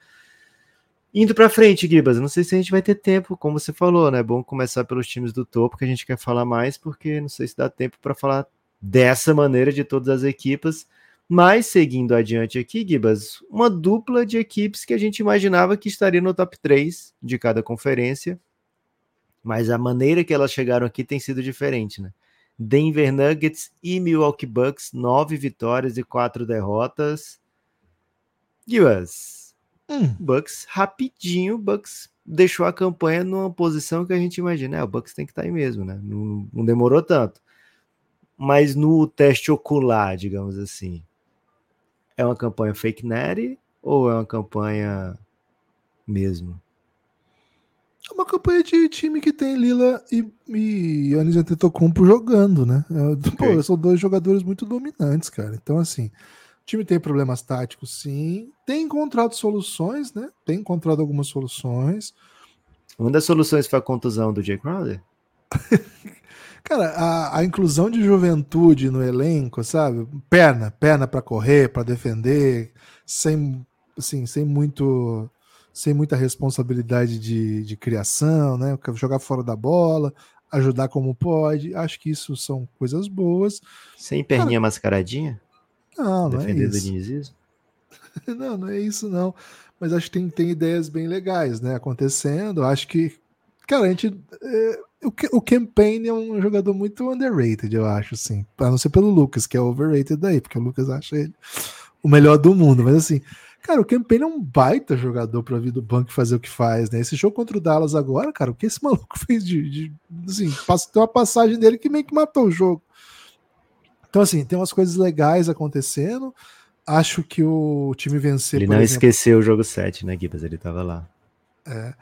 Indo para frente, Gibas, não sei se a gente vai ter tempo, como você falou, né? É bom começar pelos times do topo, que a gente quer falar mais, porque não sei se dá tempo para falar dessa maneira de todas as equipas. Mas, seguindo adiante aqui, Gibas, uma dupla de equipes que a gente imaginava que estaria no top 3 de cada conferência, mas a maneira que elas chegaram aqui tem sido diferente, né? Denver Nuggets e Milwaukee Bucks, nove vitórias e quatro derrotas. Gibas, hum. Bucks rapidinho, Bucks deixou a campanha numa posição que a gente imagina, é, o Bucks tem que estar tá aí mesmo, né? Não, não demorou tanto. Mas no teste ocular, digamos assim, é uma campanha fake net ou é uma campanha mesmo? É uma campanha de time que tem Lila e, e Yannis Antetokounmpo jogando, né? É, okay. Pô, são dois jogadores muito dominantes, cara. Então, assim, o time tem problemas táticos, sim. Tem encontrado soluções, né? Tem encontrado algumas soluções. Uma das soluções foi a contusão do Jay Crowder? Cara, a, a, inclusão de juventude no elenco, sabe? Perna, perna para correr, para defender, sem, assim, sem muito, sem muita responsabilidade de, de criação, né? Jogar fora da bola, ajudar como pode. Acho que isso são coisas boas. Sem perninha Cara, mascaradinha? Não, não é isso. não, não é isso não. Mas acho que tem, tem ideias bem legais, né? Acontecendo. Acho que, cara, a gente. É, o, o Campaign é um jogador muito underrated, eu acho, assim. A não ser pelo Lucas, que é overrated daí, porque o Lucas acha ele o melhor do mundo. Mas assim, cara, o Campaign é um baita jogador para vir do banco fazer o que faz, né? Esse jogo contra o Dallas agora, cara, o que esse maluco fez de. de assim, tem uma passagem dele que meio que matou o jogo. Então, assim, tem umas coisas legais acontecendo. Acho que o time vencer. Ele não exemplo, esqueceu o jogo 7, né, Gibbs? Ele tava lá. É.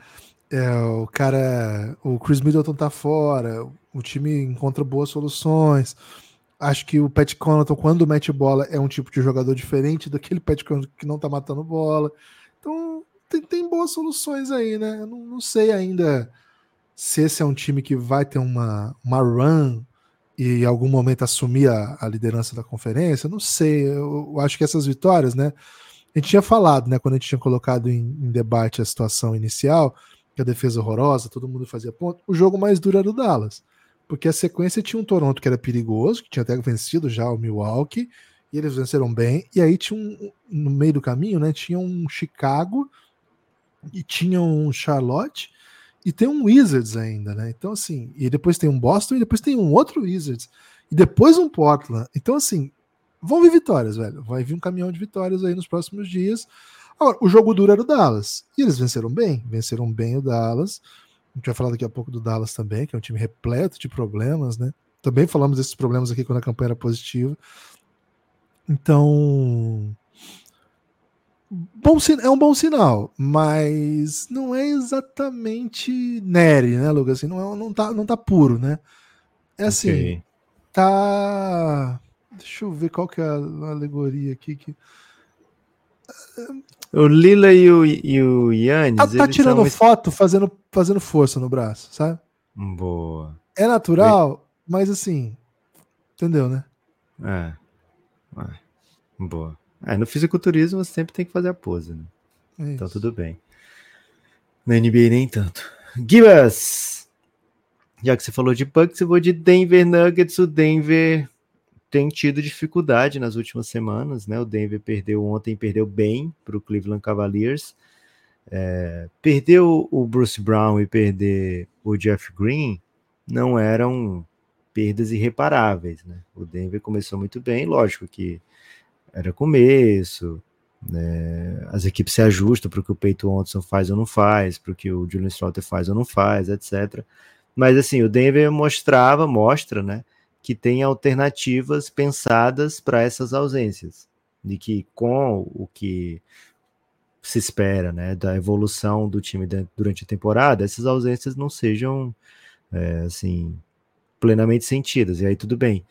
É, o cara, o Chris Middleton tá fora, o time encontra boas soluções. Acho que o Pat Connaughton, quando mete bola, é um tipo de jogador diferente daquele Pat Connaughton que não tá matando bola. Então, tem, tem boas soluções aí, né? Eu não, não sei ainda se esse é um time que vai ter uma, uma run e em algum momento assumir a, a liderança da conferência, não sei. Eu, eu, acho que essas vitórias, né? A gente tinha falado, né, quando a gente tinha colocado em, em debate a situação inicial, que a defesa horrorosa, todo mundo fazia ponto. O jogo mais duro era o Dallas, porque a sequência tinha um Toronto que era perigoso, que tinha até vencido já o Milwaukee, e eles venceram bem. E aí tinha um, no meio do caminho, né, tinha um Chicago e tinha um Charlotte e tem um Wizards ainda, né? Então assim, e depois tem um Boston e depois tem um outro Wizards e depois um Portland. Então assim, vão vir vitórias, velho. Vai vir um caminhão de vitórias aí nos próximos dias. Agora, o jogo duro era o Dallas. E eles venceram bem. Venceram bem o Dallas. A gente vai falar daqui a pouco do Dallas também, que é um time repleto de problemas, né? Também falamos desses problemas aqui quando a campanha era positiva. Então. Bom, é um bom sinal, mas não é exatamente Nery, né, Lucas? Assim, não, é, não, tá, não tá puro, né? É assim, okay. tá Deixa eu ver qual que é a alegoria aqui. Que... O Lila e o, e o Yannis. Ah, tá tirando são... foto fazendo, fazendo força no braço, sabe? Boa. É natural, mas assim. Entendeu, né? É. é. Boa. É, no fisiculturismo você sempre tem que fazer a pose, né? É então tudo bem. Na NBA nem tanto. Gibas! Já que você falou de Bucks, eu vou de Denver Nuggets. O Denver tem tido dificuldade nas últimas semanas, né? O Denver perdeu ontem, perdeu bem para o Cleveland Cavaliers. É, perdeu o Bruce Brown e perder o Jeff Green não eram perdas irreparáveis, né? O Denver começou muito bem, lógico que era começo, né? as equipes se ajustam para o que o Peyton Watson faz ou não faz, para o que o Julian Strouter faz ou não faz, etc. Mas assim, o Denver mostrava, mostra, né? que tem alternativas pensadas para essas ausências, de que com o que se espera, né, da evolução do time durante a temporada, essas ausências não sejam é, assim plenamente sentidas, e aí tudo bem.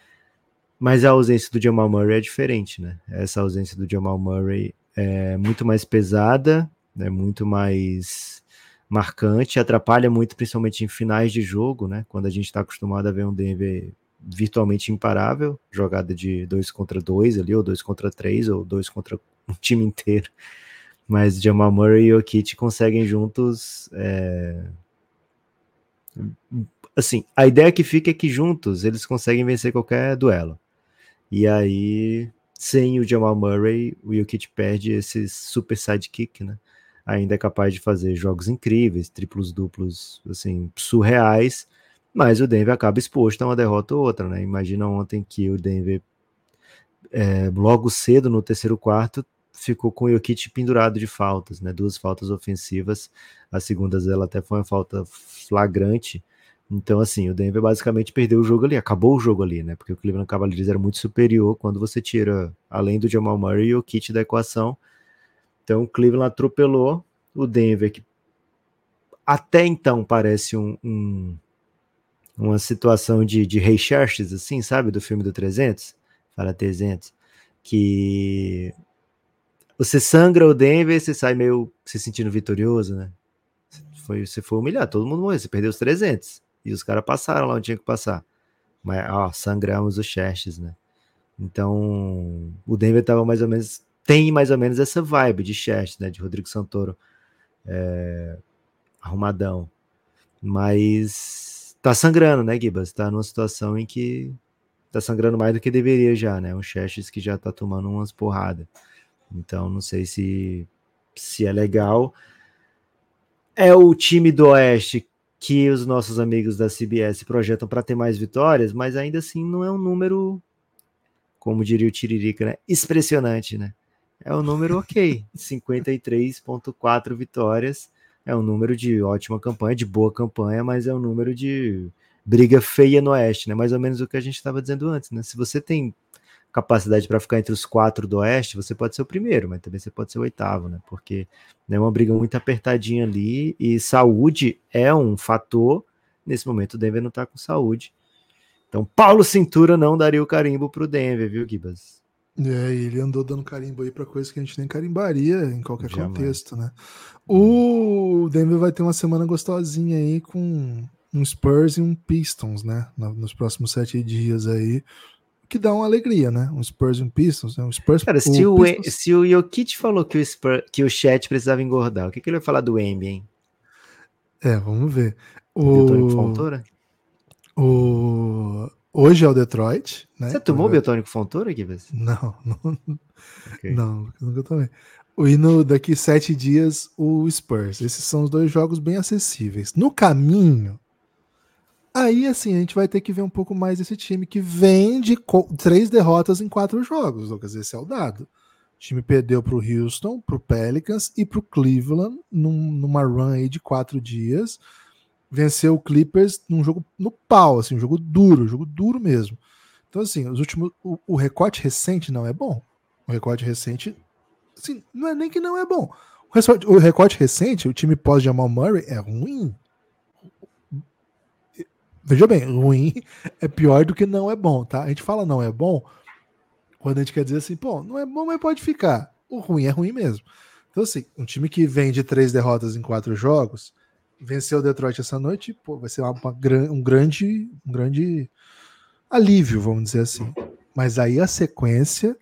Mas a ausência do Jamal Murray é diferente, né? Essa ausência do Jamal Murray é muito mais pesada, é muito mais marcante, atrapalha muito, principalmente em finais de jogo, né? Quando a gente está acostumado a ver um Denver virtualmente imparável, jogada de dois contra dois ali, ou dois contra três, ou dois contra um time inteiro. Mas Jamal Murray e Jokic conseguem juntos. É... Assim, a ideia que fica é que juntos eles conseguem vencer qualquer duelo. E aí, sem o Jamal Murray, o Jokic perde esse super sidekick, né? Ainda é capaz de fazer jogos incríveis, triplos, duplos, assim, surreais mas o Denver acaba exposto a uma derrota ou outra, né? Imagina ontem que o Denver, é, logo cedo no terceiro quarto, ficou com o Jokic pendurado de faltas, né? Duas faltas ofensivas, a segunda dela até foi uma falta flagrante. Então, assim, o Denver basicamente perdeu o jogo ali, acabou o jogo ali, né? Porque o Cleveland Cavaliers era muito superior quando você tira, além do Jamal Murray, o kit da equação. Então, o Cleveland atropelou o Denver, que até então parece um, um uma situação de, de Ray Charles, assim, sabe? Do filme do 300, fala 300, que você sangra o Denver, você sai meio se sentindo vitorioso, né? Foi, você foi humilhar, todo mundo morreu, você perdeu os 300, e os caras passaram lá onde tinha que passar. Mas, ó, sangramos o Xerxes, né? Então, o Denver tava mais ou menos, tem mais ou menos essa vibe de Xerxes, né? De Rodrigo Santoro, é, arrumadão. Mas tá sangrando, né, Gibas? Tá numa situação em que tá sangrando mais do que deveria já, né? Um Xerxes que já tá tomando umas porradas. Então, não sei se, se é legal. É o time do Oeste que os nossos amigos da CBS projetam para ter mais vitórias, mas ainda assim não é um número, como diria o Tiririca, né? Expressionante, né? É um número ok, 53,4 vitórias é um número de ótima campanha, de boa campanha, mas é um número de briga feia no Oeste, né? Mais ou menos o que a gente estava dizendo antes, né? Se você tem capacidade para ficar entre os quatro do Oeste, você pode ser o primeiro, mas também você pode ser o oitavo, né? Porque é uma briga muito apertadinha ali e saúde é um fator. Nesse momento o Denver não está com saúde. Então, Paulo Cintura não daria o carimbo para o Denver, viu, Gibas? É, ele andou dando carimbo aí para coisas que a gente nem carimbaria em qualquer Jamais. contexto, né? O Denver vai ter uma semana gostosinha aí com um Spurs e um Pistons, né? Nos próximos sete dias aí. Que dá uma alegria, né? Um Spurs e um Pistons. Né? Um Spurs, Cara, se o, Pistons... se o Jokic falou que o, Spurs, que o chat precisava engordar, o que, que ele vai falar do Embi, hein? É, vamos ver. O Biotônico Fontoura? O... Hoje é o Detroit. Né? Você tomou o Biotônico Fontoura, Gibbs? Não, não. Okay. Não, nunca tomei. E no, daqui sete dias, o Spurs. Esses são os dois jogos bem acessíveis. No caminho, aí assim, a gente vai ter que ver um pouco mais desse time que vem de três derrotas em quatro jogos, Lucas. Esse é o dado. O time perdeu para o Houston, para o Pelicans e para o Cleveland num, numa run aí de quatro dias. Venceu o Clippers num jogo no pau, assim, um jogo duro, um jogo duro mesmo. Então, assim, os últimos. O, o recorte recente não é bom. O recorte recente Assim, não é nem que não é bom. O recorte recente, o time pós Jamal Murray é ruim. Veja bem, ruim é pior do que não é bom, tá? A gente fala não é bom quando a gente quer dizer assim, pô, não é bom, mas pode ficar. O ruim é ruim mesmo. Então, assim, um time que vem de três derrotas em quatro jogos, venceu o Detroit essa noite, pô, vai ser uma, uma, um grande, um grande alívio, vamos dizer assim. Mas aí a sequência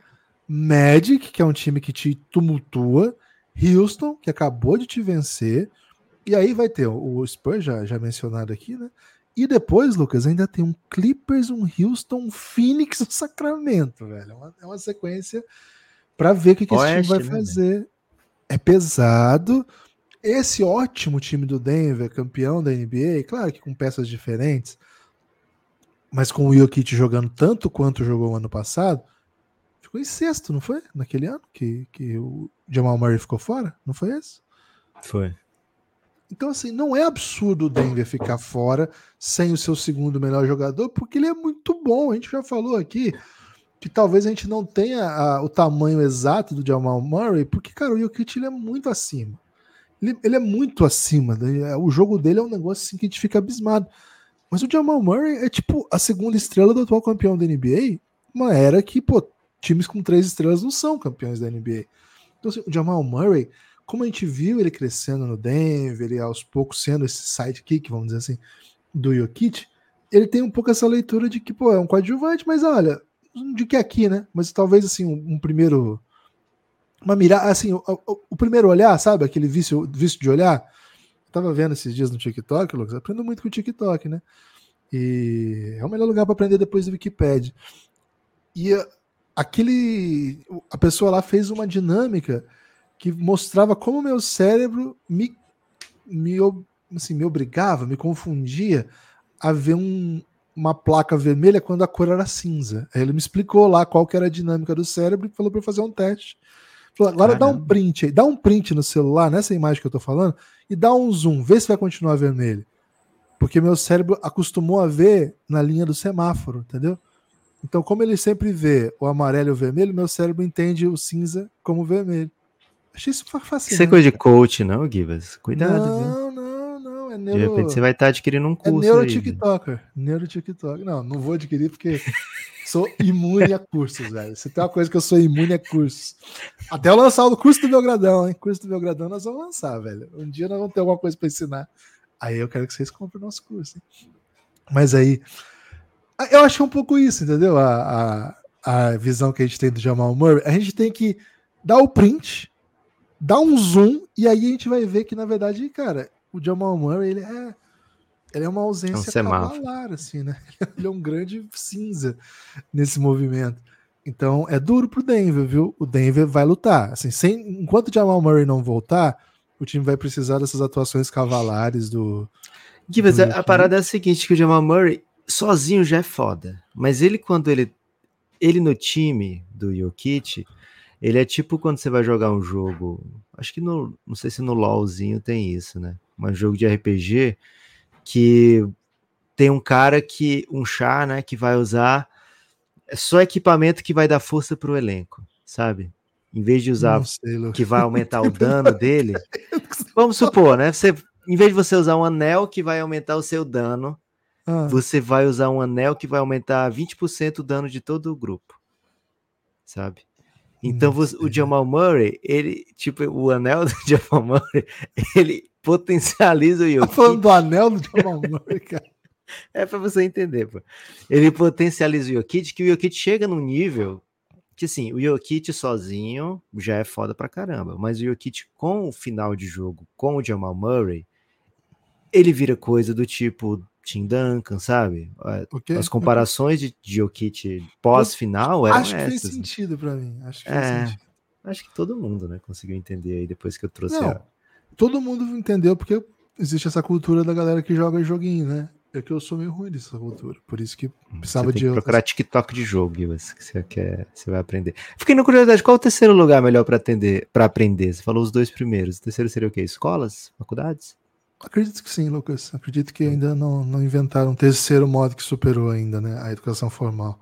Magic, que é um time que te tumultua, Houston, que acabou de te vencer, e aí vai ter o Spurs, já, já mencionado aqui, né? E depois, Lucas, ainda tem um Clippers, um Houston, um Phoenix, um Sacramento, velho. É uma, é uma sequência para ver o que, que Oeste, esse time vai né, fazer. Né? É pesado. Esse ótimo time do Denver, campeão da NBA, claro que com peças diferentes, mas com o Jokic jogando tanto quanto jogou ano passado, Ficou em sexto, não foi? Naquele ano que, que o Jamal Murray ficou fora? Não foi esse? Foi. Então, assim, não é absurdo o Denver ficar fora sem o seu segundo melhor jogador, porque ele é muito bom. A gente já falou aqui que talvez a gente não tenha a, o tamanho exato do Jamal Murray, porque, cara, o Jokic ele é muito acima. Ele, ele é muito acima. Né? O jogo dele é um negócio assim que a gente fica abismado. Mas o Jamal Murray é tipo a segunda estrela do atual campeão da NBA, uma era que, pô, times com três estrelas não são campeões da NBA. Então, assim, o Jamal Murray, como a gente viu ele crescendo no Denver, ele aos poucos sendo esse sidekick, vamos dizer assim, do Jokic, ele tem um pouco essa leitura de que, pô, é um coadjuvante, mas olha, de que aqui, né? Mas talvez, assim, um, um primeiro. Uma mirada, assim, o, o, o, primeiro olhar, sabe? Aquele vício, vício de olhar. Eu tava vendo esses dias no TikTok, Lucas, aprendo muito com o TikTok, né? E é o melhor lugar para aprender depois do Wikipedia. E aquele a pessoa lá fez uma dinâmica que mostrava como meu cérebro me me, assim, me obrigava, me confundia a ver um, uma placa vermelha quando a cor era cinza. Aí ele me explicou lá qual que era a dinâmica do cérebro e falou para eu fazer um teste. Falou, dá um print aí, dá um print no celular, nessa imagem que eu tô falando, e dá um zoom, vê se vai continuar vermelho. Porque meu cérebro acostumou a ver na linha do semáforo, entendeu? Então, como ele sempre vê o amarelo e o vermelho, meu cérebro entende o cinza como vermelho. Achei isso fácil. Isso é coisa de coach, não, Givas? Cuidado. Não, viu? não, não. É neuro... De repente você vai estar adquirindo um é curso. É neuro-tiktoker. Neuro-tiktoker. Não, não vou adquirir porque sou imune a cursos, velho. Se tem uma coisa que eu sou imune a cursos. Até eu lançar o curso do meu gradão, hein? Curso do meu gradão nós vamos lançar, velho. Um dia nós vamos ter alguma coisa para ensinar. Aí eu quero que vocês comprem o nosso curso. Hein? Mas aí, eu acho um pouco isso, entendeu? A, a, a visão que a gente tem do Jamal Murray. A gente tem que dar o print, dar um zoom, e aí a gente vai ver que, na verdade, cara, o Jamal Murray, ele é, ele é uma ausência é um cavalar, assim, né? Ele é um grande cinza nesse movimento. Então, é duro pro Denver, viu? O Denver vai lutar. Assim, sem, enquanto o Jamal Murray não voltar, o time vai precisar dessas atuações cavalares do. Givas, a, a parada é a seguinte: que o Jamal Murray sozinho já é foda. Mas ele, quando ele. Ele no time do Jokic, ele é tipo quando você vai jogar um jogo. Acho que no. Não sei se no LOLzinho tem isso, né? Um jogo de RPG que tem um cara que. Um chá, né? Que vai usar é só equipamento que vai dar força pro elenco, sabe? Em vez de usar sei, que vai aumentar o dano dele. Vamos supor, né? Você, em vez de você usar um anel que vai aumentar o seu dano, ah. você vai usar um anel que vai aumentar 20% o dano de todo o grupo. Sabe? Então o Jamal Murray, ele, tipo, o anel do Jamal Murray, ele potencializa o Jokic. Tá falando do anel do Jamal Murray, cara. É para você entender, pô. Ele potencializa o Jokic, que o Jokic chega num nível que, assim, o Jokic sozinho já é foda pra caramba, mas o Jokic com o final de jogo, com o Jamal Murray, ele vira coisa do tipo Tim Duncan, sabe? Okay, As comparações de, Jokic pós-final eram Acho que essas. fez sentido para mim. Acho que é, fez sentido. Acho que todo mundo, né, conseguiu entender aí depois que eu trouxe Não, a... Todo mundo entendeu porque existe essa cultura da galera que joga joguinho, né? É que eu sou meio ruim dessa cultura, por isso que Hum, precisava você tem de que procurar TikTok de jogo, Gibas, que você quer, você vai aprender. Fiquei na curiosidade, qual o terceiro lugar melhor para atender, para aprender? Você falou os dois primeiros. O terceiro seria o quê? Escolas, faculdades? Acredito que sim, Lucas. Acredito que ainda não, não inventaram um terceiro modo que superou ainda, né? A educação formal.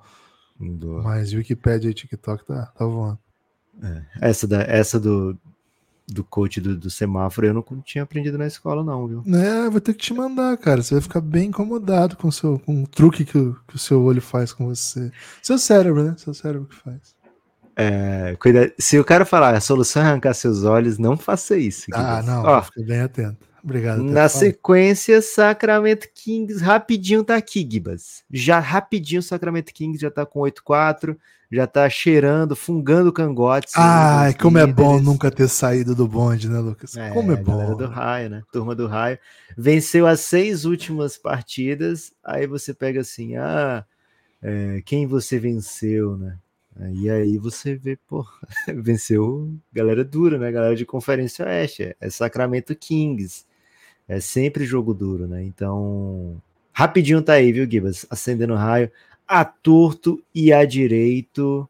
Boa. Mas Wikipedia e TikTok tá, tá voando. Essa, da, essa do, do coach do, do semáforo eu não tinha aprendido na escola, não, viu? É, vou ter que te mandar, cara. Você vai ficar bem incomodado com, o seu, com o truque que o, que o seu olho faz com você. Seu cérebro, né? Seu cérebro que faz. É, cuida, se o cara falar a solução é arrancar seus olhos, não faça isso. Ah, não. Ó, Fica bem atento. Obrigado. Na sequência, Sacramento Kings rapidinho tá aqui, Gibas. Já rapidinho, Sacramento Kings já tá com 8-4, já tá cheirando, fungando cangotes. Ai, como é bom nunca ter saído do bonde, né, Lucas? É, como é bom. do raio, né? Turma do raio. Venceu as seis últimas partidas. Aí você pega assim, ah, é, quem você venceu, né? E aí você vê, pô, venceu galera dura, né? Galera de Conferência Oeste. É Sacramento Kings. É sempre jogo duro, né? Então, rapidinho tá aí, viu, Gibas? Acendendo raio, a torto e a direito.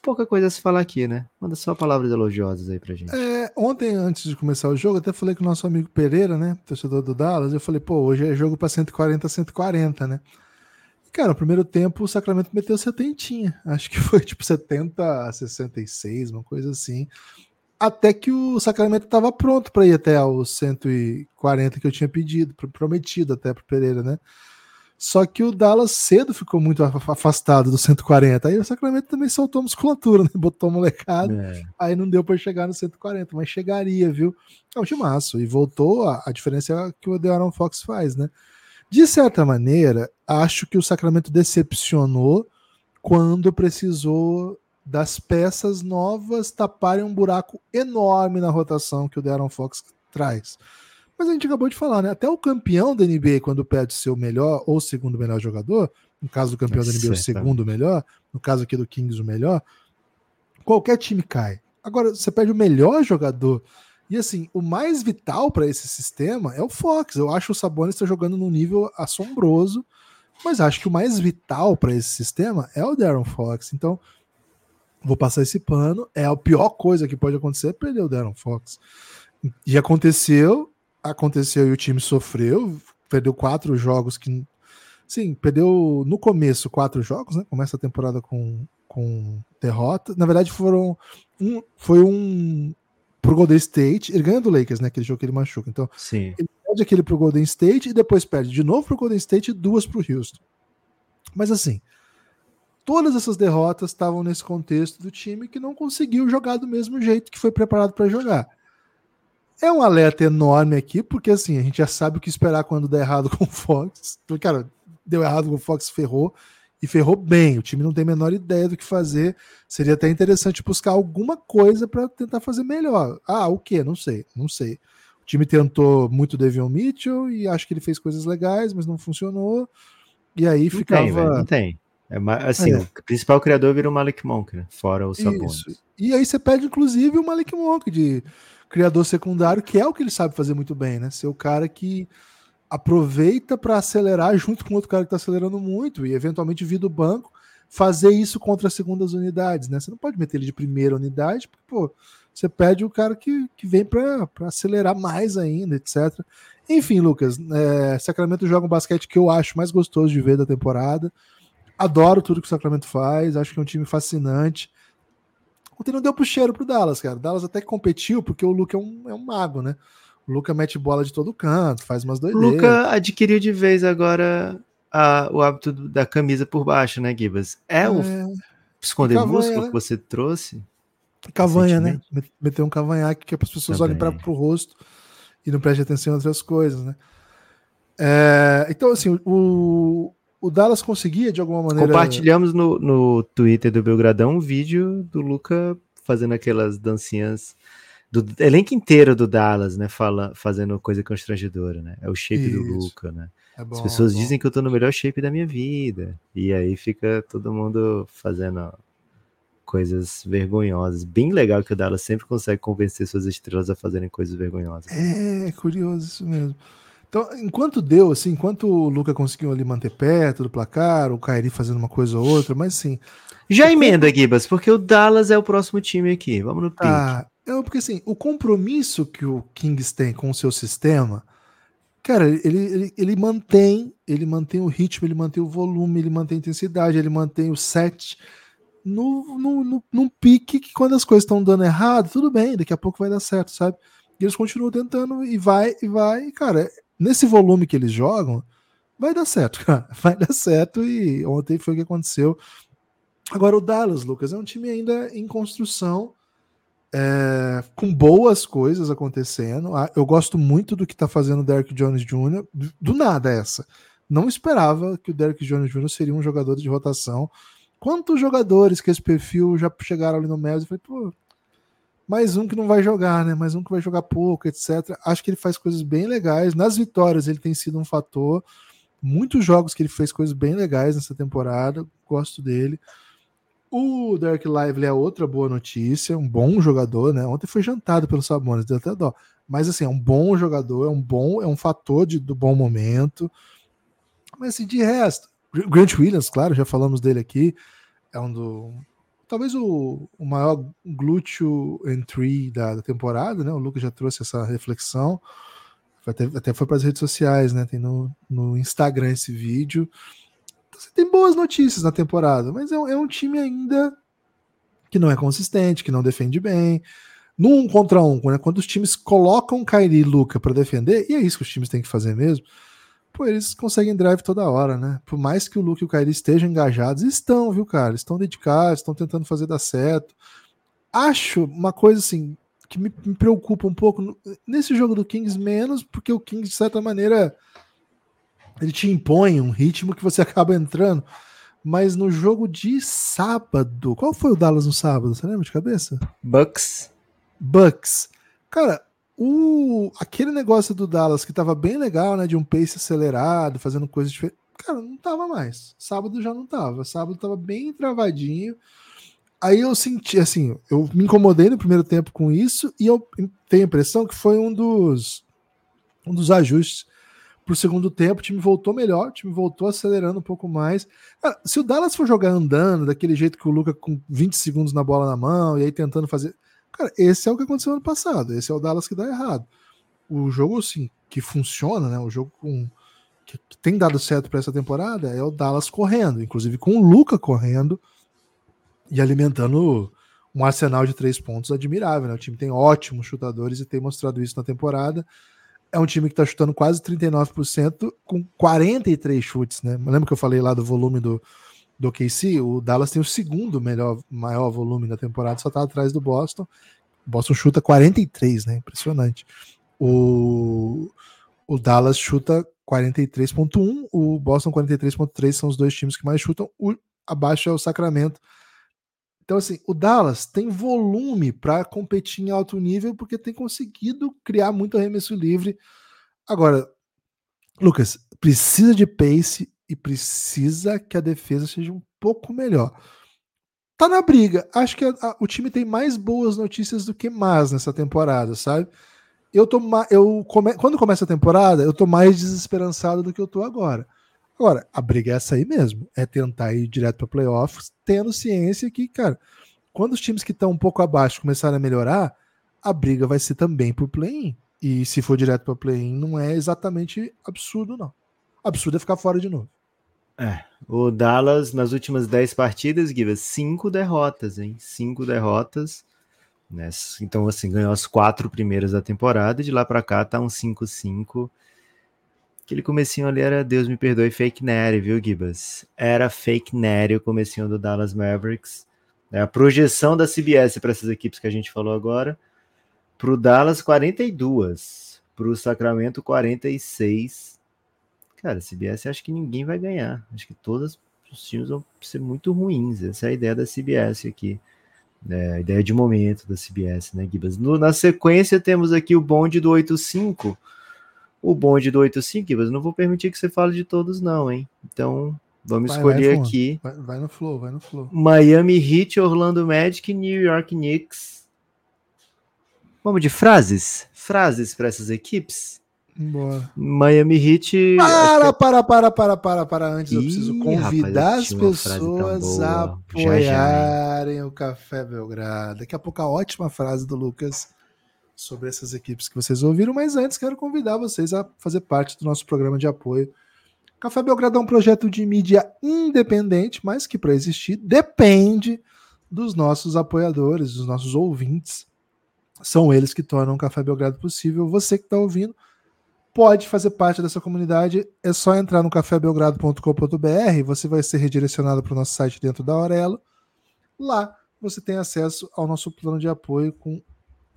Pouca coisa a se falar aqui, né? Manda só palavras elogiosas aí pra gente. É, ontem, antes de começar o jogo, até falei com o nosso amigo Pereira, né? Torcedor do Dallas. Eu falei, pô, hoje é jogo pra 140 140, né? Cara, no primeiro tempo o Sacramento meteu setentinha. Acho que foi tipo 70 a 66, uma coisa assim. Até que o Sacramento estava pronto para ir até os 140 que eu tinha pedido, pro- prometido até pro Pereira, né? Só que o Dallas cedo ficou muito af- afastado do 140. Aí o Sacramento também soltou musculatura, né? Botou molecada. É. Aí não deu para chegar no 140, mas chegaria, viu? É um timaço. E voltou a, a diferença é que o De'Aaron Fox faz, né? De certa maneira, acho que o Sacramento decepcionou quando precisou das peças novas taparem um buraco enorme na rotação que o De'Aaron Fox traz. Mas a gente acabou de falar, né? Até o campeão da NBA, quando perde seu melhor ou segundo melhor jogador, no caso do campeão da NBA, o segundo melhor, no caso aqui do Kings, o melhor, qualquer time cai. Agora, você perde o melhor jogador. E assim, o mais vital para esse sistema é o Fox. Eu acho o Sabonis está jogando num nível assombroso, mas acho que o mais vital para esse sistema é o Darren Fox. Então, vou passar esse pano. É a pior coisa que pode acontecer é perder o Darren Fox. E aconteceu, aconteceu e o time sofreu, perdeu quatro jogos que. Sim, perdeu no começo quatro jogos, né? Começa a temporada com, com derrota. Na verdade, foram. Um, foi um pro Golden State. Ele ganha do Lakers, né? Aquele jogo que ele machuca. Então, Sim. perde aquele pro Golden State e depois perde de novo pro Golden State e duas pro Houston. Mas assim, todas essas derrotas estavam nesse contexto do time que não conseguiu jogar do mesmo jeito que foi preparado para jogar. É um alerta enorme aqui, porque assim, a gente já sabe o que esperar quando der errado com o Fox. Cara, deu errado com o Fox, ferrou. E ferrou bem. O time não tem a menor ideia do que fazer. Seria até interessante buscar alguma coisa para tentar fazer melhor. Ah, o que? Não sei, não sei. O time tentou muito o Devon Mitchell e acho que ele fez coisas legais, mas não funcionou. E aí Não ficava. tem, não tem. É, assim, É. o principal criador vira o Malik Monk, né? Fora o Sabonis. E aí você perde, inclusive, o Malik Monk de criador secundário, que é o que ele sabe fazer muito bem, né? Ser o cara que aproveita para acelerar junto com outro cara que está acelerando muito e eventualmente vir do banco fazer isso contra as segundas unidades, né? Você não pode meter ele de primeira unidade, porque, pô, você perde o cara que, que vem para acelerar mais ainda, etc. Enfim, Lucas, é, Sacramento joga um basquete que eu acho mais gostoso de ver da temporada. Adoro tudo que o Sacramento faz, acho que é um time fascinante. Ontem não deu pro cheiro pro Dallas, cara. O Dallas até competiu, porque o Luca é um, é um mago, né? O Luca mete bola de todo canto, faz umas O doideiras. Luca adquiriu de vez agora a- o hábito da camisa por baixo, né, Gibas? É, o É, esconder cavanha, músculo né? que você trouxe? cavanha, né? recentemente. Met- Meter um cavanhaque que é para as pessoas olhem pra, Também. pro rosto e não preste atenção em outras coisas, né? É, então, assim, o, o Dallas conseguia de alguma maneira. Compartilhamos no, no Twitter do Belgradão um vídeo do Luca fazendo aquelas dancinhas do elenco inteiro do Dallas, né? Fala, fazendo coisa constrangedora, né? É o shape Isso. do Luca, né? É bom, As pessoas é dizem que eu tô no melhor shape da minha vida. E aí fica todo mundo fazendo coisas vergonhosas. Bem legal que o Dallas sempre consegue convencer suas estrelas a fazerem coisas vergonhosas. É, curioso isso mesmo. Então, enquanto deu, assim, enquanto o Luca conseguiu ali manter perto do placar, o Kairi fazendo uma coisa ou outra, mas assim. Já emenda, Gibas, porque o Dallas é o próximo time aqui. Vamos no pique. Ah, é, porque assim, o compromisso que o Kings tem com o seu sistema, cara, ele, ele, ele mantém, ele mantém o ritmo, ele mantém o volume, ele mantém a intensidade, ele mantém o set no, no, no, num pique que quando as coisas estão dando errado, tudo bem, daqui a pouco vai dar certo, sabe? E eles continuam tentando e vai, e vai, e cara, nesse volume que eles jogam, vai dar certo, cara. Vai dar certo e ontem foi o que aconteceu. Agora o Dallas, Lucas, é um time ainda em construção é, com boas coisas acontecendo. Ah, eu gosto muito do que está fazendo o Derek Jones Jr. Do nada essa. Não esperava que o Derek Jones Jr. seria um jogador de rotação. Quantos jogadores que esse perfil já chegaram ali no Mavs e falei, pô, mais um que não vai jogar, né? Mais um que vai jogar pouco, etc. Acho que ele faz coisas bem legais. Nas vitórias ele tem sido um fator. Muitos jogos que ele fez coisas bem legais nessa temporada. Gosto dele. O Derek Lively é outra boa notícia, um bom jogador, né? Ontem foi jantado pelos Sabonis, deu até dó. Mas assim, é um bom jogador, é um bom, é um fator de, do bom momento. Mas assim, de resto, Grant Williams, claro, já falamos dele aqui, é um do talvez o, o maior glúteo entry da, da temporada, né? O Lucas já trouxe essa reflexão. Até, até foi para as redes sociais, né? Tem no, no Instagram esse vídeo você tem boas notícias na temporada, mas é, é, um time ainda que não é consistente, que não defende bem. Num um contra um, né, quando os times colocam Kyrie e Luca para defender, e é isso que os times têm que fazer mesmo, pô, eles conseguem drive toda hora, né? Por mais que o Luca e o Kyrie estejam engajados, estão, viu, cara? Estão dedicados, estão tentando fazer dar certo. Acho uma coisa assim que me, me preocupa um pouco nesse jogo do Kings menos, porque o Kings de certa maneira ele te impõe um ritmo que você acaba entrando. Mas no jogo de sábado, qual foi o Dallas no sábado? Você lembra de cabeça? Bucks. Bucks. Cara, o aquele negócio do Dallas que tava bem legal, né, de um pace acelerado, fazendo coisas diferentes. Cara, não tava mais. Sábado já não tava. Sábado tava bem travadinho. Aí eu senti, assim, eu me incomodei no primeiro tempo com isso e eu tenho a impressão que foi um dos um dos ajustes para o segundo tempo, o time voltou melhor, o time voltou acelerando um pouco mais. Cara, se o Dallas for jogar andando, daquele jeito que o Luca com 20 segundos na bola na mão, e aí tentando fazer. Cara, esse é o que aconteceu ano passado. Esse é o Dallas que dá errado. O jogo, assim, que funciona, né? O jogo com, que, que tem dado certo para essa temporada é o Dallas correndo, inclusive com o Luca correndo e alimentando um arsenal de três pontos admirável. Né? O time tem ótimos chutadores e tem mostrado isso na temporada é um time que está chutando quase 39% com 43 chutes, né? Lembra que eu falei lá do volume do, do OKC? O Dallas tem o segundo melhor, maior volume da temporada, só está atrás do Boston. O Boston chuta 43, né? Impressionante. O, o Dallas chuta 43.1, o Boston 43.3 são os dois times que mais chutam. O, abaixo é o Sacramento então, assim, o Dallas tem volume para competir em alto nível porque tem conseguido criar muito arremesso livre. Agora, Lucas, precisa de pace e precisa que a defesa seja um pouco melhor. Tá na briga. Acho que a, a, o time tem mais boas notícias do que más nessa temporada, sabe? Eu tô eu come, quando começa a temporada, eu tô mais desesperançado do que eu tô agora. Agora, a briga é essa aí mesmo, é tentar ir direto para playoffs, tendo ciência que, cara, quando os times que estão um pouco abaixo começarem a melhorar, a briga vai ser também por play-in. E se for direto para play-in, não é exatamente absurdo, não. Absurdo é ficar fora de novo. É, o Dallas nas últimas 10 partidas, Giva, cinco derrotas, hein? Cinco derrotas. Né? Então, assim, ganhou as quatro primeiras da temporada de lá para cá tá um 5-5 Aquele comecinho ali era, Deus me perdoe, fake Nery, viu, Gibas? Era fake Nery o comecinho do Dallas Mavericks. É a projeção da CBS para essas equipes que a gente falou agora. Para o Dallas, 42. para o Sacramento 46. Cara, CBS acho que ninguém vai ganhar. Acho que todos os times vão ser muito ruins. Essa é a ideia da CBS aqui. É, a ideia de momento da CBS, né, Gibas? No, na sequência, temos aqui o bonde do 85. O bonde do 85, Gibas, não vou permitir que você fale de todos, não, hein? Então, vamos vai, escolher vai, aqui. Vai, vai, no flow, vai no flow. Miami Heat, Orlando Magic, New York Knicks. Vamos de frases? Frases para essas equipes? Bora. Miami Heat. Para, é... para, para, para, para, para. Antes Ih, eu preciso convidar rapaz, as pessoas a apoiarem já, já. o Café Belgrado. Daqui a pouco a ótima frase do Lucas sobre essas equipes que vocês ouviram, mas antes quero convidar vocês a fazer parte do nosso programa de apoio. Café Belgrado é um projeto de mídia independente, mas que para existir depende dos nossos apoiadores, dos nossos ouvintes. São eles que tornam o Café Belgrado possível. Você que está ouvindo pode fazer parte dessa comunidade. É só entrar no cafébelgrado.com.br, você vai ser redirecionado para o nosso site dentro da Aurelo. Lá você tem acesso ao nosso plano de apoio com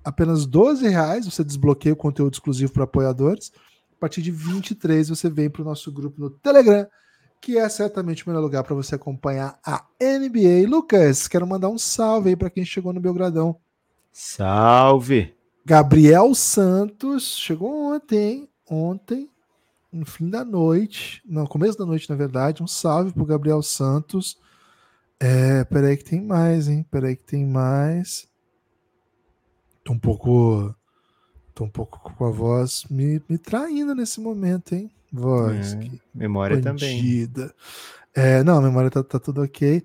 apenas 12 reais. Você desbloqueia o conteúdo exclusivo para apoiadores. A partir de 23 você vem para o nosso grupo no Telegram, que é certamente o melhor lugar para você acompanhar a NBA. Lucas, quero mandar um salve aí para quem chegou no Belgradão. Salve! Gabriel Santos chegou ontem, ontem, no fim da noite, no começo da noite, na verdade. Um salve pro Gabriel Santos. É, peraí que tem mais, hein? Peraí que tem mais. Tô um pouco. Tô um pouco com a voz me, me traindo nesse momento, hein? Voz. É, memória bandida. também. É, não, a memória tá, tá tudo ok.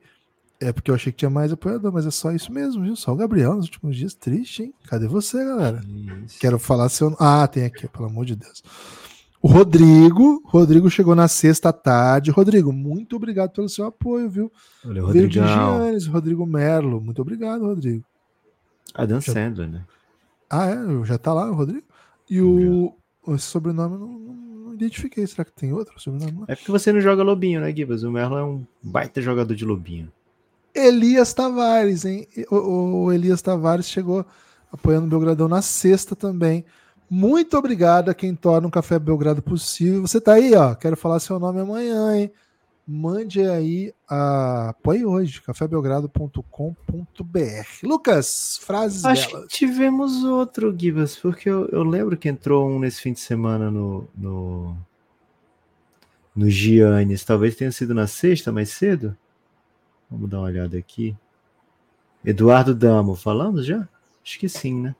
É porque eu achei que tinha mais apoiador, mas é só isso mesmo, viu? Só o Gabriel nos últimos dias. Triste, hein? Cadê você, galera? Isso. Quero falar seu. Ah, tem aqui, pelo amor de Deus. O Rodrigo. Rodrigo chegou na sexta tarde. Rodrigo, muito obrigado pelo seu apoio, viu? Olha, Rodrigo. Giannis, Rodrigo Merlo. Muito obrigado, Rodrigo. Adam já... Sandler, né? Ah, é? Já tá lá, o Rodrigo? E o. Esse sobrenome não, não, identifiquei. Será que tem outro sobrenome? É porque você não joga Lobinho, né, Gibas? O Merlo é um baita jogador de Lobinho. Elias Tavares, hein? O, o, Elias Tavares chegou apoiando o Belgradão na sexta também. Muito obrigado a quem torna o Café Belgrado possível. Você tá aí, ó. Quero falar seu nome amanhã, hein? Mande aí a apoie hoje, cafébelgrado.com.br. Lucas, frases Acho delas. que tivemos outro, Gibas, porque eu, eu, lembro que entrou um nesse fim de semana no, no, no Giannis. Talvez tenha sido na sexta, mais cedo. Vamos dar uma olhada aqui. Eduardo Damo, falamos já? Acho que sim, né?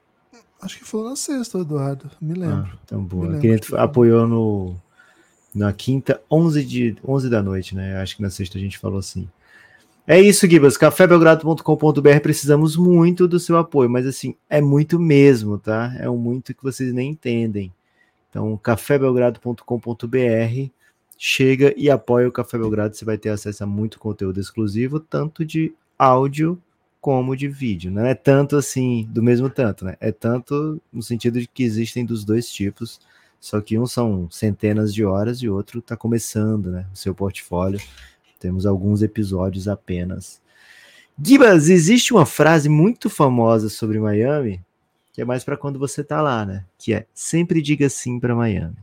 Acho que foi na sexta, Eduardo. Me lembro. Ah, então, boa. Que a gente apoiou no, na quinta, 11, de, 11 da noite, né? Acho que na sexta a gente falou assim. É isso, Gibas. cafébelgrado.com.br. Precisamos muito do seu apoio, mas assim, é muito mesmo, tá? É um muito que vocês nem entendem. Então, cafébelgrado.com.br chega e apoia o Café Belgrado, você vai ter acesso a muito conteúdo exclusivo, tanto de áudio como de vídeo. Não é tanto assim, do mesmo tanto, né? É tanto no sentido de que existem dos dois tipos, só que um são centenas de horas e outro está começando, né? O seu portfólio. Temos alguns episódios apenas. Gibas, existe uma frase muito famosa sobre Miami, que é mais para quando você tá lá, né? Que é sempre diga sim para Miami.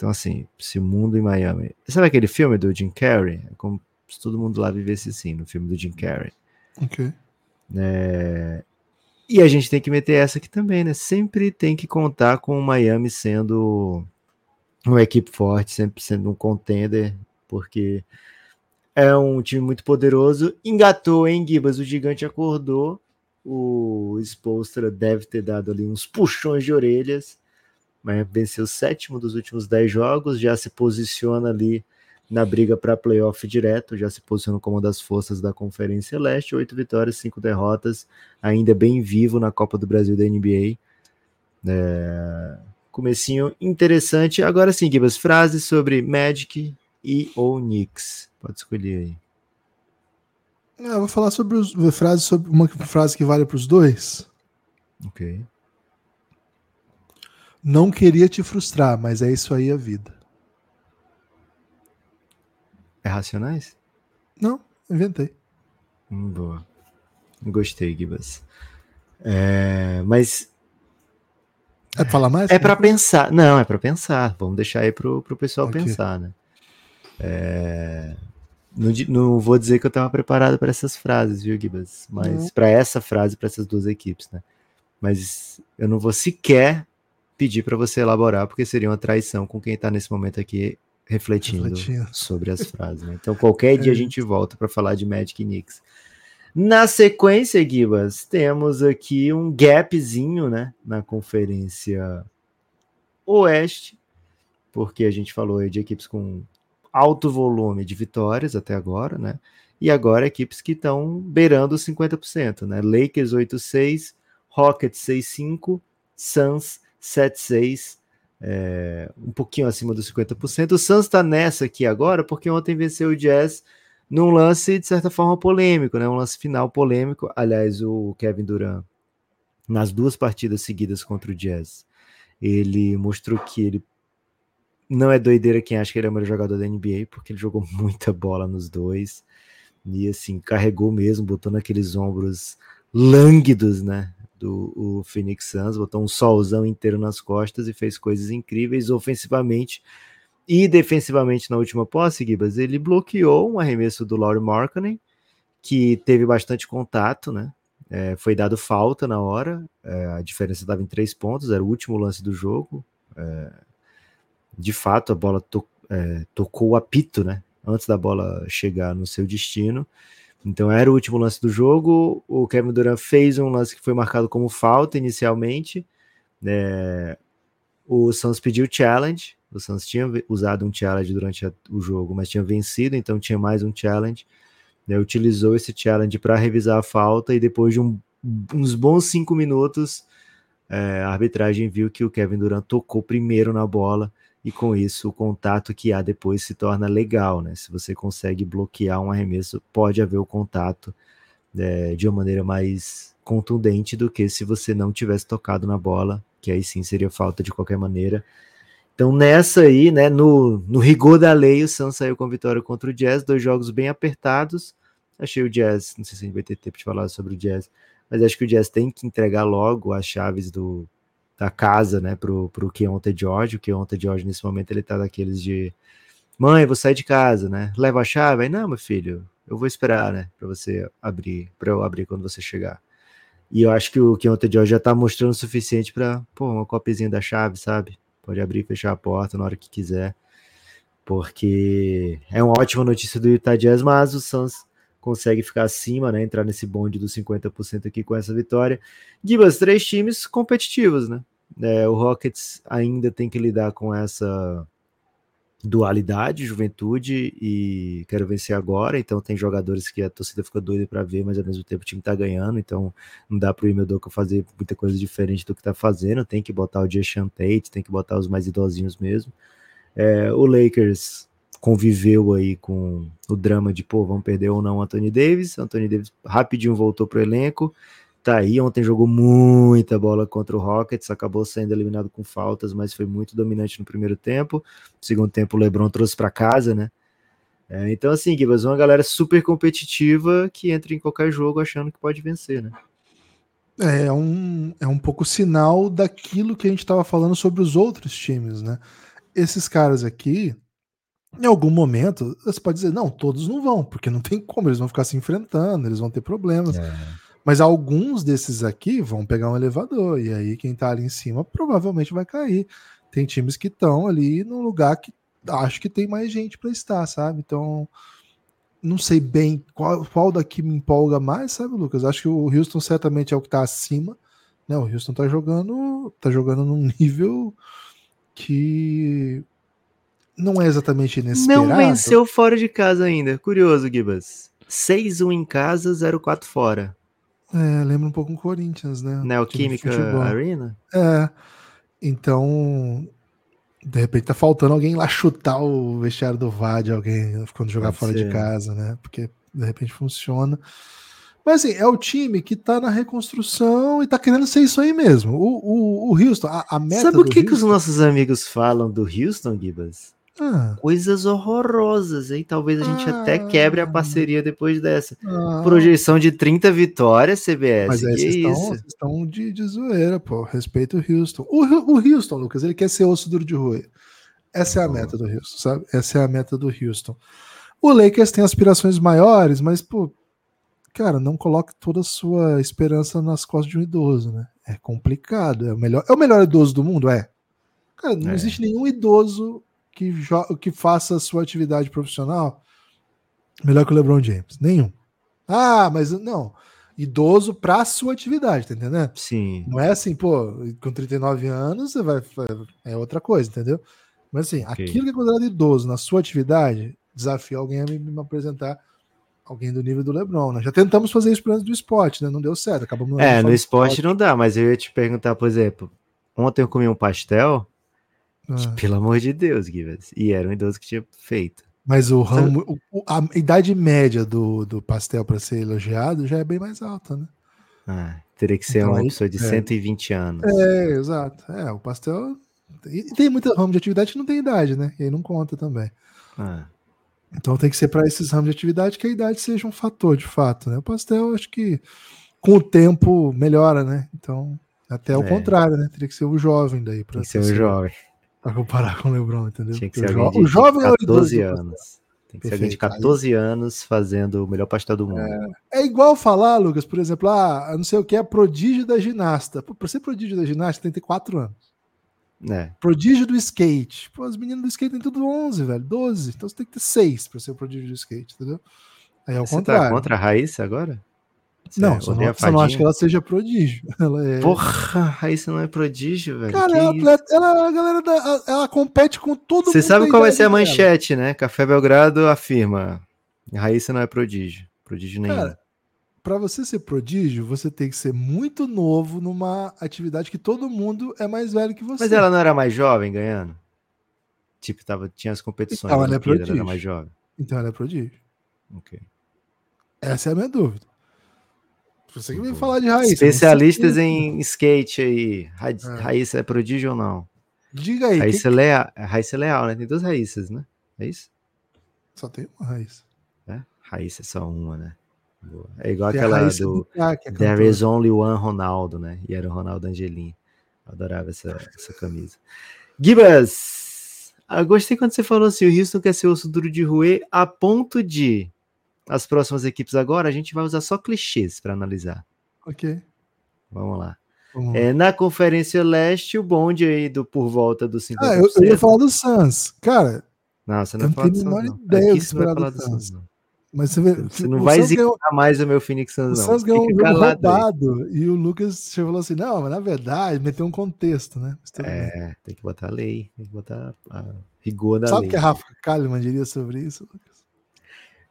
Então, assim, esse mundo em Miami. Sabe aquele filme do Jim Carrey? É como se todo mundo lá vivesse assim, no filme do Jim Carrey. Ok. É... E a gente tem que meter essa aqui também, né? Sempre tem que contar com o Miami sendo uma equipe forte, sempre sendo um contender, porque é um time muito poderoso. Engatou, hein, Gibas? O gigante acordou. O Spolstra deve ter dado ali uns puxões de orelhas mas venceu o sétimo dos últimos dez jogos, já se posiciona ali na briga para playoff direto, já se posiciona como uma das forças da Conferência Leste, oito vitórias, cinco derrotas, ainda bem vivo na Copa do Brasil da NBA. É... Comecinho interessante. Agora sim, Gibas, frases sobre Magic e ou Knicks. Pode escolher aí. Ah, eu vou falar sobre os frases sobre uma frase que vale para os dois. Ok. Não queria te frustrar, mas é isso aí a vida. É Racionais? Não, inventei. Hum, boa. Gostei, Gibas. É, mas É pra falar mais? É para pensar. Não, é para pensar. Vamos deixar aí pro, pro pessoal Ok. pensar, né? É, Não, não vou dizer que eu estava preparado para essas frases, viu, Gibas? Mas para essa frase, para essas duas equipes, né? Mas eu não vou sequer pedir para você elaborar, porque seria uma traição com quem está nesse momento aqui refletindo, Refletindo. sobre as frases. Né? Então, qualquer dia É. a gente volta para falar de Magic Knicks. Na sequência, Gibas, temos aqui um gapzinho, né, na conferência Oeste, porque a gente falou aí de equipes com alto volume de vitórias até agora, né? E agora equipes que estão beirando os 50%, né? Lakers 8-6, Rockets 6-5, Suns 7-6, é, um pouquinho acima dos 50%. O Suns está nessa aqui agora porque ontem venceu o Jazz num lance, de certa forma, polêmico, né? Um lance final polêmico. Aliás, o Kevin Durant, nas duas partidas seguidas contra o Jazz, ele mostrou que ele não é doideira quem acha que ele é o melhor jogador da NBA, porque ele jogou muita bola nos dois. E assim, carregou mesmo, botou naqueles ombros lânguidos, né? Do Phoenix Suns, botou um solzão inteiro nas costas e fez coisas incríveis ofensivamente e defensivamente na última posse, Gibas. Ele bloqueou um arremesso do Laurie Markkanen, que teve bastante contato, né? É, foi dado falta na hora, é, a diferença estava em três pontos, era o último lance do jogo. É, de fato, a bola to é, tocou o apito, né? Antes da bola chegar no seu destino. Então era o último lance do jogo. O Kevin Durant fez um lance que foi marcado como falta inicialmente. É, o Suns pediu challenge. O Suns tinha usado um challenge durante a, o jogo, mas tinha vencido, então tinha mais um challenge. Né, utilizou esse challenge para revisar a falta e depois de um, uns bons cinco minutos, é, a arbitragem viu que o Kevin Durant tocou primeiro na bola e com isso o contato que há depois se torna legal, né? Se você consegue bloquear um arremesso, pode haver o contato é, de uma maneira mais contundente do que se você não tivesse tocado na bola, que aí sim seria falta de qualquer maneira. Então nessa aí, né, no, no rigor da lei, o Suns saiu com vitória contra o Jazz, dois jogos bem apertados. Achei o Jazz, não sei se a gente vai ter tempo de falar sobre o Jazz, mas acho que o Jazz tem que entregar logo as chaves do, da casa, né, pro, pro Keontae George. O Keontae George, nesse momento, ele tá daqueles de mãe, vou sair de casa, né? Leva a chave? Aí, não, meu filho, eu vou esperar, né, pra você abrir, pra eu abrir quando você chegar. E eu acho que o Keontae George já tá mostrando o suficiente pra, pô, uma copizinha da chave, sabe? Pode abrir e fechar a porta na hora que quiser. Porque é uma ótima notícia do Utah Jazz, mas o Suns consegue ficar acima, né? Entrar nesse bonde dos 50% aqui com essa vitória. Gibas, três times competitivos, né? É, o Rockets ainda tem que lidar com essa dualidade, juventude e quero vencer agora. Então tem jogadores que a torcida fica doida para ver, mas ao mesmo tempo o time tá ganhando. Então não dá pro Imeldoka fazer muita coisa diferente do que tá fazendo. Tem que botar o Jason Tate, tem que botar os mais idosinhos mesmo. É, o Lakers conviveu aí com o drama de, pô, vamos perder ou não o Anthony Davis. Anthony Davis rapidinho voltou pro elenco. Tá aí, ontem jogou muita bola contra o Rockets, acabou sendo eliminado com faltas, mas foi muito dominante no primeiro tempo. No segundo tempo, o LeBron trouxe para casa, né? É, então, assim, Gibas, uma galera super competitiva que entra em qualquer jogo achando que pode vencer, né? É um, é um pouco sinal daquilo que a gente estava falando sobre os outros times, né? Esses caras aqui, em algum momento, você pode dizer, não, todos não vão, porque não tem como, eles vão ficar se enfrentando, eles vão ter problemas. É. Mas alguns desses aqui vão pegar um elevador, e aí quem tá ali em cima provavelmente vai cair. Tem times que estão ali no lugar que acho que tem mais gente para estar, sabe? Então, não sei bem qual, qual daqui me empolga mais, sabe, Lucas? Acho que o Houston certamente é o que tá acima. Né? O Houston tá jogando, tá jogando num nível que não é exatamente inesperado. Não venceu fora de casa ainda. Curioso, Gibas. 6-1 em casa, 0-4 fora. É, lembra um pouco o Corinthians, né? Neoquímica Arena? É. Então, de repente tá faltando alguém lá chutar o vestiário do VAD, alguém quando jogar Pode fora ser. de casa, né? Porque de repente funciona. Mas assim, é o time que tá na reconstrução e tá querendo ser isso aí mesmo. O, o, o Houston, a, a meta Sabe o que, que os Houston- nossos amigos falam do Houston, Gibas? Ah, coisas horrorosas, hein? Talvez a gente até quebre a Ah. parceria depois dessa. ah. Projeção de 30 vitórias, CBS. Mas aí que vocês estão, vocês estão de, de zoeira, pô. Respeita o Houston. O, o Houston, Lucas, ele quer ser osso duro de roer. Essa é a Bom. meta do Houston, sabe? Essa é a meta do Houston. O Lakers tem aspirações maiores, mas, pô, cara, não coloque toda a sua esperança nas costas de um idoso, né? É complicado. É o melhor, é o melhor idoso do mundo? É. Cara, não É. existe nenhum idoso que, que faça a sua atividade profissional melhor que o LeBron James. Nenhum. Ah, mas não. Idoso pra sua atividade, tá entendendo? Sim. Não é assim, pô, com 39 anos você vai. É outra coisa, entendeu? Mas assim, Ok. aquilo que é considerado idoso na sua atividade, desafio alguém a me, me apresentar alguém do nível do LeBron, né? Já tentamos fazer isso antes do esporte, né? Não deu certo. Acabamos É, no do esporte não dá, mas eu ia te perguntar, por exemplo, ontem eu comi um pastel, Ah, pelo amor de Deus, Givas, e era um idoso que tinha feito. Mas o ramo, o- o- a idade média do, do pastel para ser elogiado já é bem mais alta, né? Ah, teria que ser Então, uma pessoa de é. 120 anos. É, exato. É, o pastel. E tem muita ramo de atividade que não tem idade, né? E aí não conta também. Ah, Então tem que ser para esses ramos de atividade que a idade seja um fator, de fato. Né? O pastel, acho que com o tempo melhora, né? Então, até o É. contrário, né? Teria que ser o jovem daí tem para que ser um jovem. Comparar com o Lebron, entendeu? Tinha que ser o, alguém de, o jovem é o 14 idoso. anos. Tem que ser alguém de Perfeito. 14 anos fazendo o melhor pastel do mundo. É igual falar, Lucas, por exemplo, ah, não sei o que é prodígio da ginasta. Para ser prodígio da ginasta tem que ter 4 anos. É, Prodígio do skate. Pô, as meninas do skate têm tudo 11, velho, 12. Então você tem que ter 6 para ser o prodígio do skate, entendeu? Aí é o Você contrário. tá contra a Raíssa agora? Você Não, só odeia não, só não acho que ela seja prodígio. Ela é. Porra, a Raíssa não é prodígio, velho. Cara, ela, isso? atleta- ela, a galera da, ela, compete com todo Você mundo sabe da qual vai ser a dela. manchete, né? Café Belgrado afirma. Raíssa não é prodígio. Prodígio nenhum. Cara, Pra você ser prodígio, você tem que ser muito novo numa atividade que todo mundo é mais velho que você. Mas ela não era mais jovem ganhando? Tipo, tava, tinha as competições. Então, ela é Olimpíada, ela prodígio. era mais jovem. Então ela é prodígio. Ok. Essa é a minha dúvida. Você que vem Boa. falar de Raíssa. Especialistas em skate aí. Ra- É. Raíssa é prodígio ou não? Diga aí. Raíssa quem- Leal, Raíssa Leal, né? Tem duas Raíssas, né? É isso? Só tem uma Raíssa. É? Raíssa é só uma, né? Boa. É igual Tem aquela do que é There is only one Ronaldo, né? E era o Ronaldo Angelim. Adorava essa, essa camisa. Gibas, eu gostei quando você falou assim: o Houston quer ser osso duro de roer a ponto de as próximas equipes agora a gente vai usar só clichês para analisar. Ok. Vamos lá. Vamos lá. É, na Conferência Leste, o bonde aí do por volta dos 50%. Ah, eu, eu ia falar do Suns. Cara, Não, você não não tenho a menor não. ideia do você vai esperar falar do do Suns. Suns, não. mas você vê. Você não o vai Suns ganhou- zicar mais o meu Phoenix O Suns, não. Suns ganhou um jogo calado aí. roubado e o Lucas chegou falou assim: não, mas na verdade meteu um contexto, né? Bem. É, tem que botar a lei, tem que botar a rigor da Sabe lei. o que a Rafa Kalimann diria sobre isso, Lucas?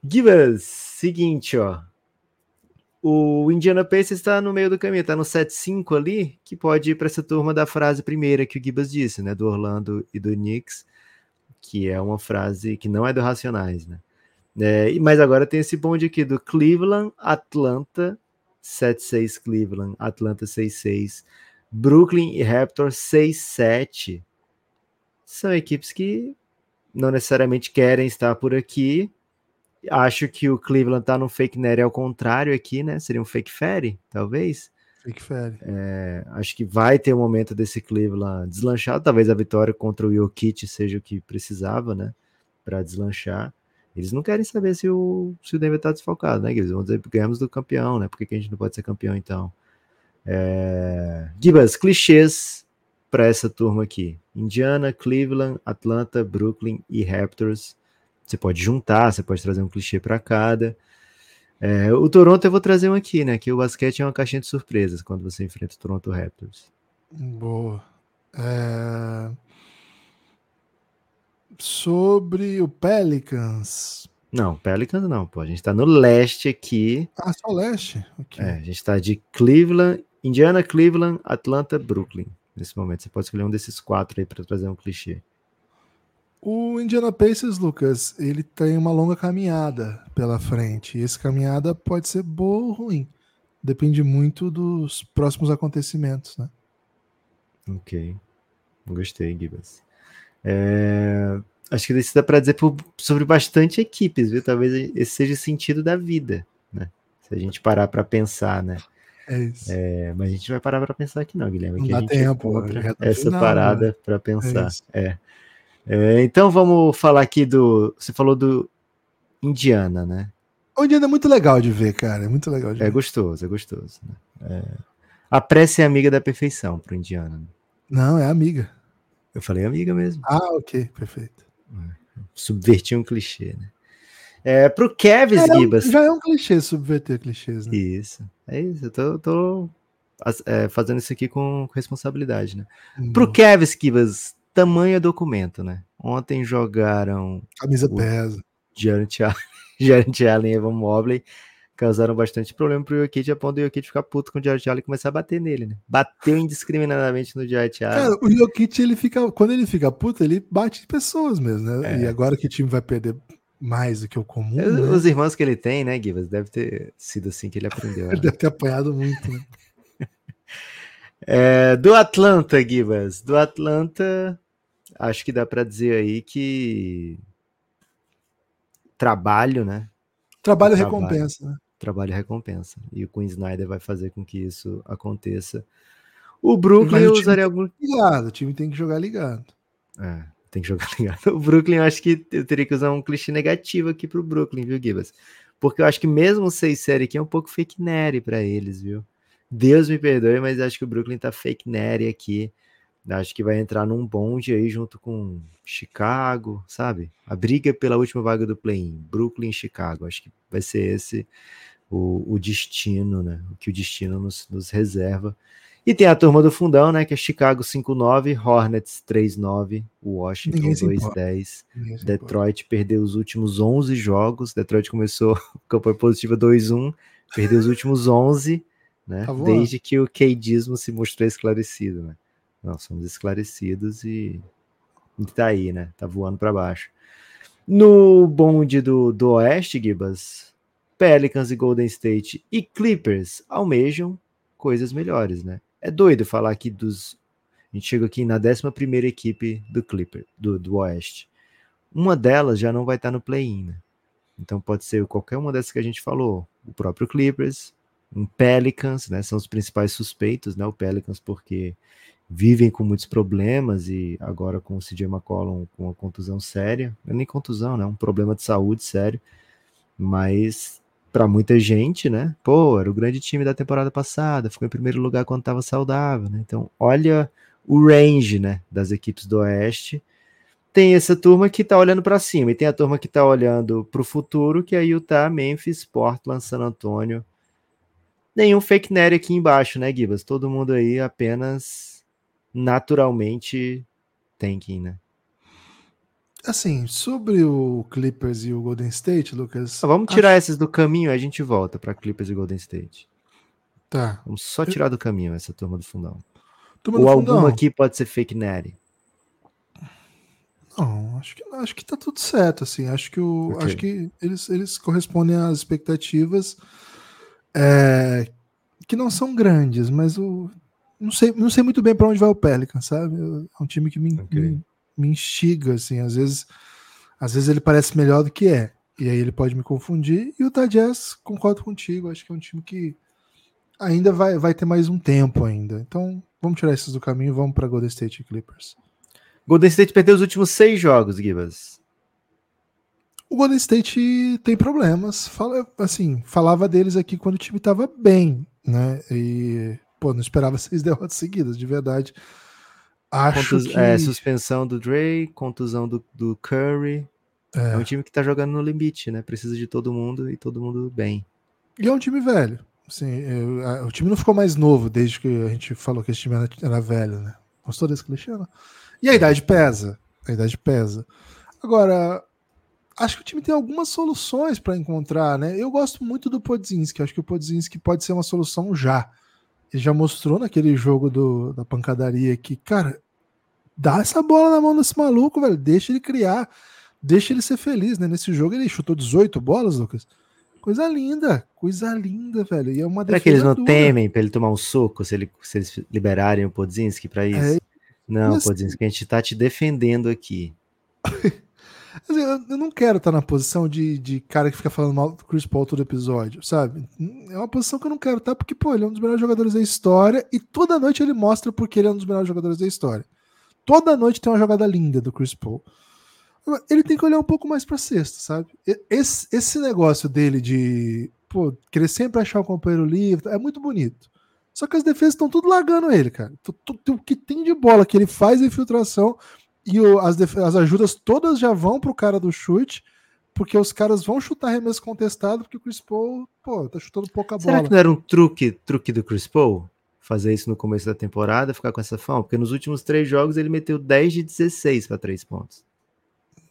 Gibas, seguinte, ó. O Indiana Pacers está no meio do caminho, tá no 7-5 ali, que pode ir para essa turma da frase primeira que o Gibas disse, né? Do Orlando e do Knicks, que é uma frase que não é do Racionais, né? É, mas agora tem esse bonde aqui do Cleveland, Atlanta, 7-6 Cleveland, Atlanta 6-6, Brooklyn e Raptors 6-7. São equipes que não necessariamente querem estar por aqui, Acho que o Cleveland tá no fake net ao contrário aqui, né? Seria um fake ferry, talvez. Fake Fere. É, acho que vai ter o momento desse Cleveland deslanchado. Talvez a vitória contra o Jokic seja o que precisava, né? Para deslanchar. Eles não querem saber se o, se o Denver tá desfalcado, né? Eles vão dizer ganhamos do campeão, né? Por que, que a gente não pode ser campeão então? É... Gibas, clichês para essa turma aqui: Indiana, Cleveland, Atlanta, Brooklyn e Raptors. Você pode juntar, você pode trazer um clichê para cada. É, o Toronto eu vou trazer um aqui, né? Que o basquete é uma caixinha de surpresas quando você enfrenta o Toronto Raptors. Boa. É, Sobre o Pelicans. Não, Pelicans não, pô. A gente tá no leste aqui. Ah, só leste? Ok. É, a gente tá de Cleveland, Indiana, Cleveland, Atlanta, Brooklyn. Nesse momento, você pode escolher um desses quatro aí para trazer um clichê. O Indiana Pacers, Lucas, ele tem uma longa caminhada pela frente. E essa caminhada pode ser boa ou ruim. Depende muito dos próximos acontecimentos, né? Ok. Gostei, Gibas. É, acho que isso dá para dizer por, sobre bastante equipes, viu? Talvez esse seja o sentido da vida, né? Se a gente parar para pensar, né? É isso. É, mas a gente vai parar para pensar aqui não, Guilherme. Não dá gente tempo, tá essa final, parada né? para pensar. isso. É. É, então vamos falar aqui do. Você falou do Indiana, né? O Indiana é muito legal de ver, cara. É muito legal de É ver. gostoso, é gostoso. Né? É. A prece é amiga da perfeição pro Indiana. né? Não, é amiga. Eu falei amiga mesmo. Ah, ok, perfeito. Subverti um clichê, né? É, pro Kevs, É, Gibas. já é um clichê subverter clichês, né? Isso, é isso. Eu tô, tô, é, fazendo isso aqui com responsabilidade, né? Hum, Pro Kevs, Gibas, tamanho é documento, né? Ontem jogaram Camisa o- pesa. Jarrett Allen, Jarrett Allen e Evan Mobley, causaram bastante problema pro Jokic, a ponto do Jokic ficar puto com o Jarrett Allen e começar a bater nele, né? Bateu indiscriminadamente no Jarrett Allen. Cara, o Jokic, ele fica. Quando ele fica puto, ele bate em pessoas mesmo, né? É. E agora que o time vai perder mais do que o comum, Os- né? Os irmãos que ele tem, né, Gibas? Deve ter sido assim que ele aprendeu. né? ele deve ter apanhado muito, né? É, do Atlanta, Gibas. Do Atlanta, acho que dá pra dizer aí que trabalho, né? Trabalho Trabalho. recompensa, né? Trabalho e recompensa. E o Queen Snyder vai fazer com que isso aconteça. O Brooklyn o usaria algum. Ligado, o time tem que jogar ligado. É, tem que jogar ligado. O Brooklyn, eu acho que eu teria que usar um clichê negativo aqui pro Brooklyn, viu, Gibas? Porque eu acho que mesmo 6 série aqui é um pouco fake nerd pra eles, viu? Deus me perdoe, mas acho que o Brooklyn tá fake nerd aqui. Acho que vai entrar num bonde aí junto com Chicago, sabe? A briga pela última vaga do play-in, Brooklyn e Chicago. Acho que vai ser esse o, o destino, né? O que o destino nos, nos reserva. E tem a turma do fundão, né? Que é Chicago 5-9, Hornets 3-9, Washington Ninguém se importa. 2-10. Ninguém se importa. Detroit perdeu os últimos 11 jogos. Detroit começou campanha positiva 2-1, perdeu os últimos 11, né? Tá. Desde que o queidismo se mostrou esclarecido, né? Nós somos esclarecidos e, e tá aí, né? Tá voando para baixo. No bonde do, do Oeste, Gibas, Pelicans e Golden State e Clippers almejam coisas melhores, né? É doido falar aqui dos. A gente chega aqui na 11 equipe do Clipper, do, do Oeste. Uma delas já não vai estar no play-in, né? Então pode ser qualquer uma dessas que a gente falou. O próprio Clippers, um Pelicans, né? São os principais suspeitos, né? O Pelicans, porque vivem com muitos problemas e agora com o CJ McCollum com uma contusão séria. Não é nem contusão, né? Um problema de saúde sério. Mas para muita gente, né? Pô, era o grande time da temporada passada, ficou em primeiro lugar quando estava saudável, né? Então, olha o range, né, das equipes do Oeste. Tem essa turma que tá olhando para cima e tem a turma que tá olhando para o futuro, que é Utah, Memphis, Portland, San Antonio. Nenhum fake nerd aqui embaixo, né, Gibas? Todo mundo aí apenas naturalmente tanking, né? Assim, sobre o Clippers e o Golden State, Lucas. Ah, vamos tirar esses do caminho, aí a gente volta para Clippers e Golden State. Tá. Vamos só tirar do caminho essa turma do fundão. Turma Ou do alguma fundão. aqui pode ser fake nerd. Não, acho que, acho que tá tudo certo, assim. Acho que, o, Ok. acho que eles, eles correspondem às expectativas é, que não são grandes, mas o, não, sei, não sei muito bem para onde vai o Pelican, sabe? É um time que me, Ok. me, me instiga, assim. Às vezes, às vezes ele parece melhor do que é. E aí ele pode me confundir. E o Jazz, concordo contigo, acho que é um time que ainda vai, vai ter mais um tempo ainda. Então, vamos tirar esses do caminho e vamos para Golden State Clippers. Golden State perdeu os últimos seis jogos, Gibas. O Golden State tem problemas. Fala, assim, falava deles aqui quando o time estava bem, né? E, pô, não esperava seis derrotas seguidas, de verdade. Acho Contus- que é, suspensão do Dre, contusão do, do Curry. É. um time que tá jogando no limite, né? Precisa de todo mundo e todo mundo bem. E é um time velho. Assim, eu- a- o time não ficou mais novo desde que a gente falou que esse time era, era velho, né? Gostou desse clichê? Não? E a idade pesa. A idade pesa. Agora, acho que o time tem algumas soluções para encontrar, né? Eu gosto muito do Podzinski. Acho que o Podzinski pode ser uma solução já. Ele já mostrou naquele jogo do, da pancadaria que, cara, dá essa bola na mão desse maluco, velho. Deixa ele criar. Deixa ele ser feliz, né? Nesse jogo ele chutou 18 bolas, Lucas. Coisa linda, coisa linda, velho. E é uma Será que eles não dura. temem pra ele tomar um soco se, ele, se eles liberarem o Podzinski pra isso? É, não, mas- Podzinski, a gente tá te defendendo aqui. Eu, eu, não quero estar na posição de, de cara que fica falando mal do Chris Paul todo episódio, sabe? É uma posição que eu não quero estar, porque, pô, ele é um dos melhores jogadores da história e toda noite ele mostra porque ele é um dos melhores jogadores da história. Toda noite tem uma jogada linda do Chris Paul. Ele tem que olhar um pouco mais pra cesta, sabe? Esse, esse negócio dele de pô, querer sempre achar o companheiro livre é muito bonito. Só que as defesas estão tudo largando ele, cara. O que tem de bola que ele faz infiltração e o, as, as ajudas todas já vão pro cara do chute, porque os caras vão chutar arremesso contestado, porque o Chris Paul, pô, tá chutando pouca bola. Será que não era um truque, truque do Chris Paul? Fazer isso no começo da temporada, ficar com essa fama? Porque nos últimos três jogos ele meteu 10 de 16 para três pontos.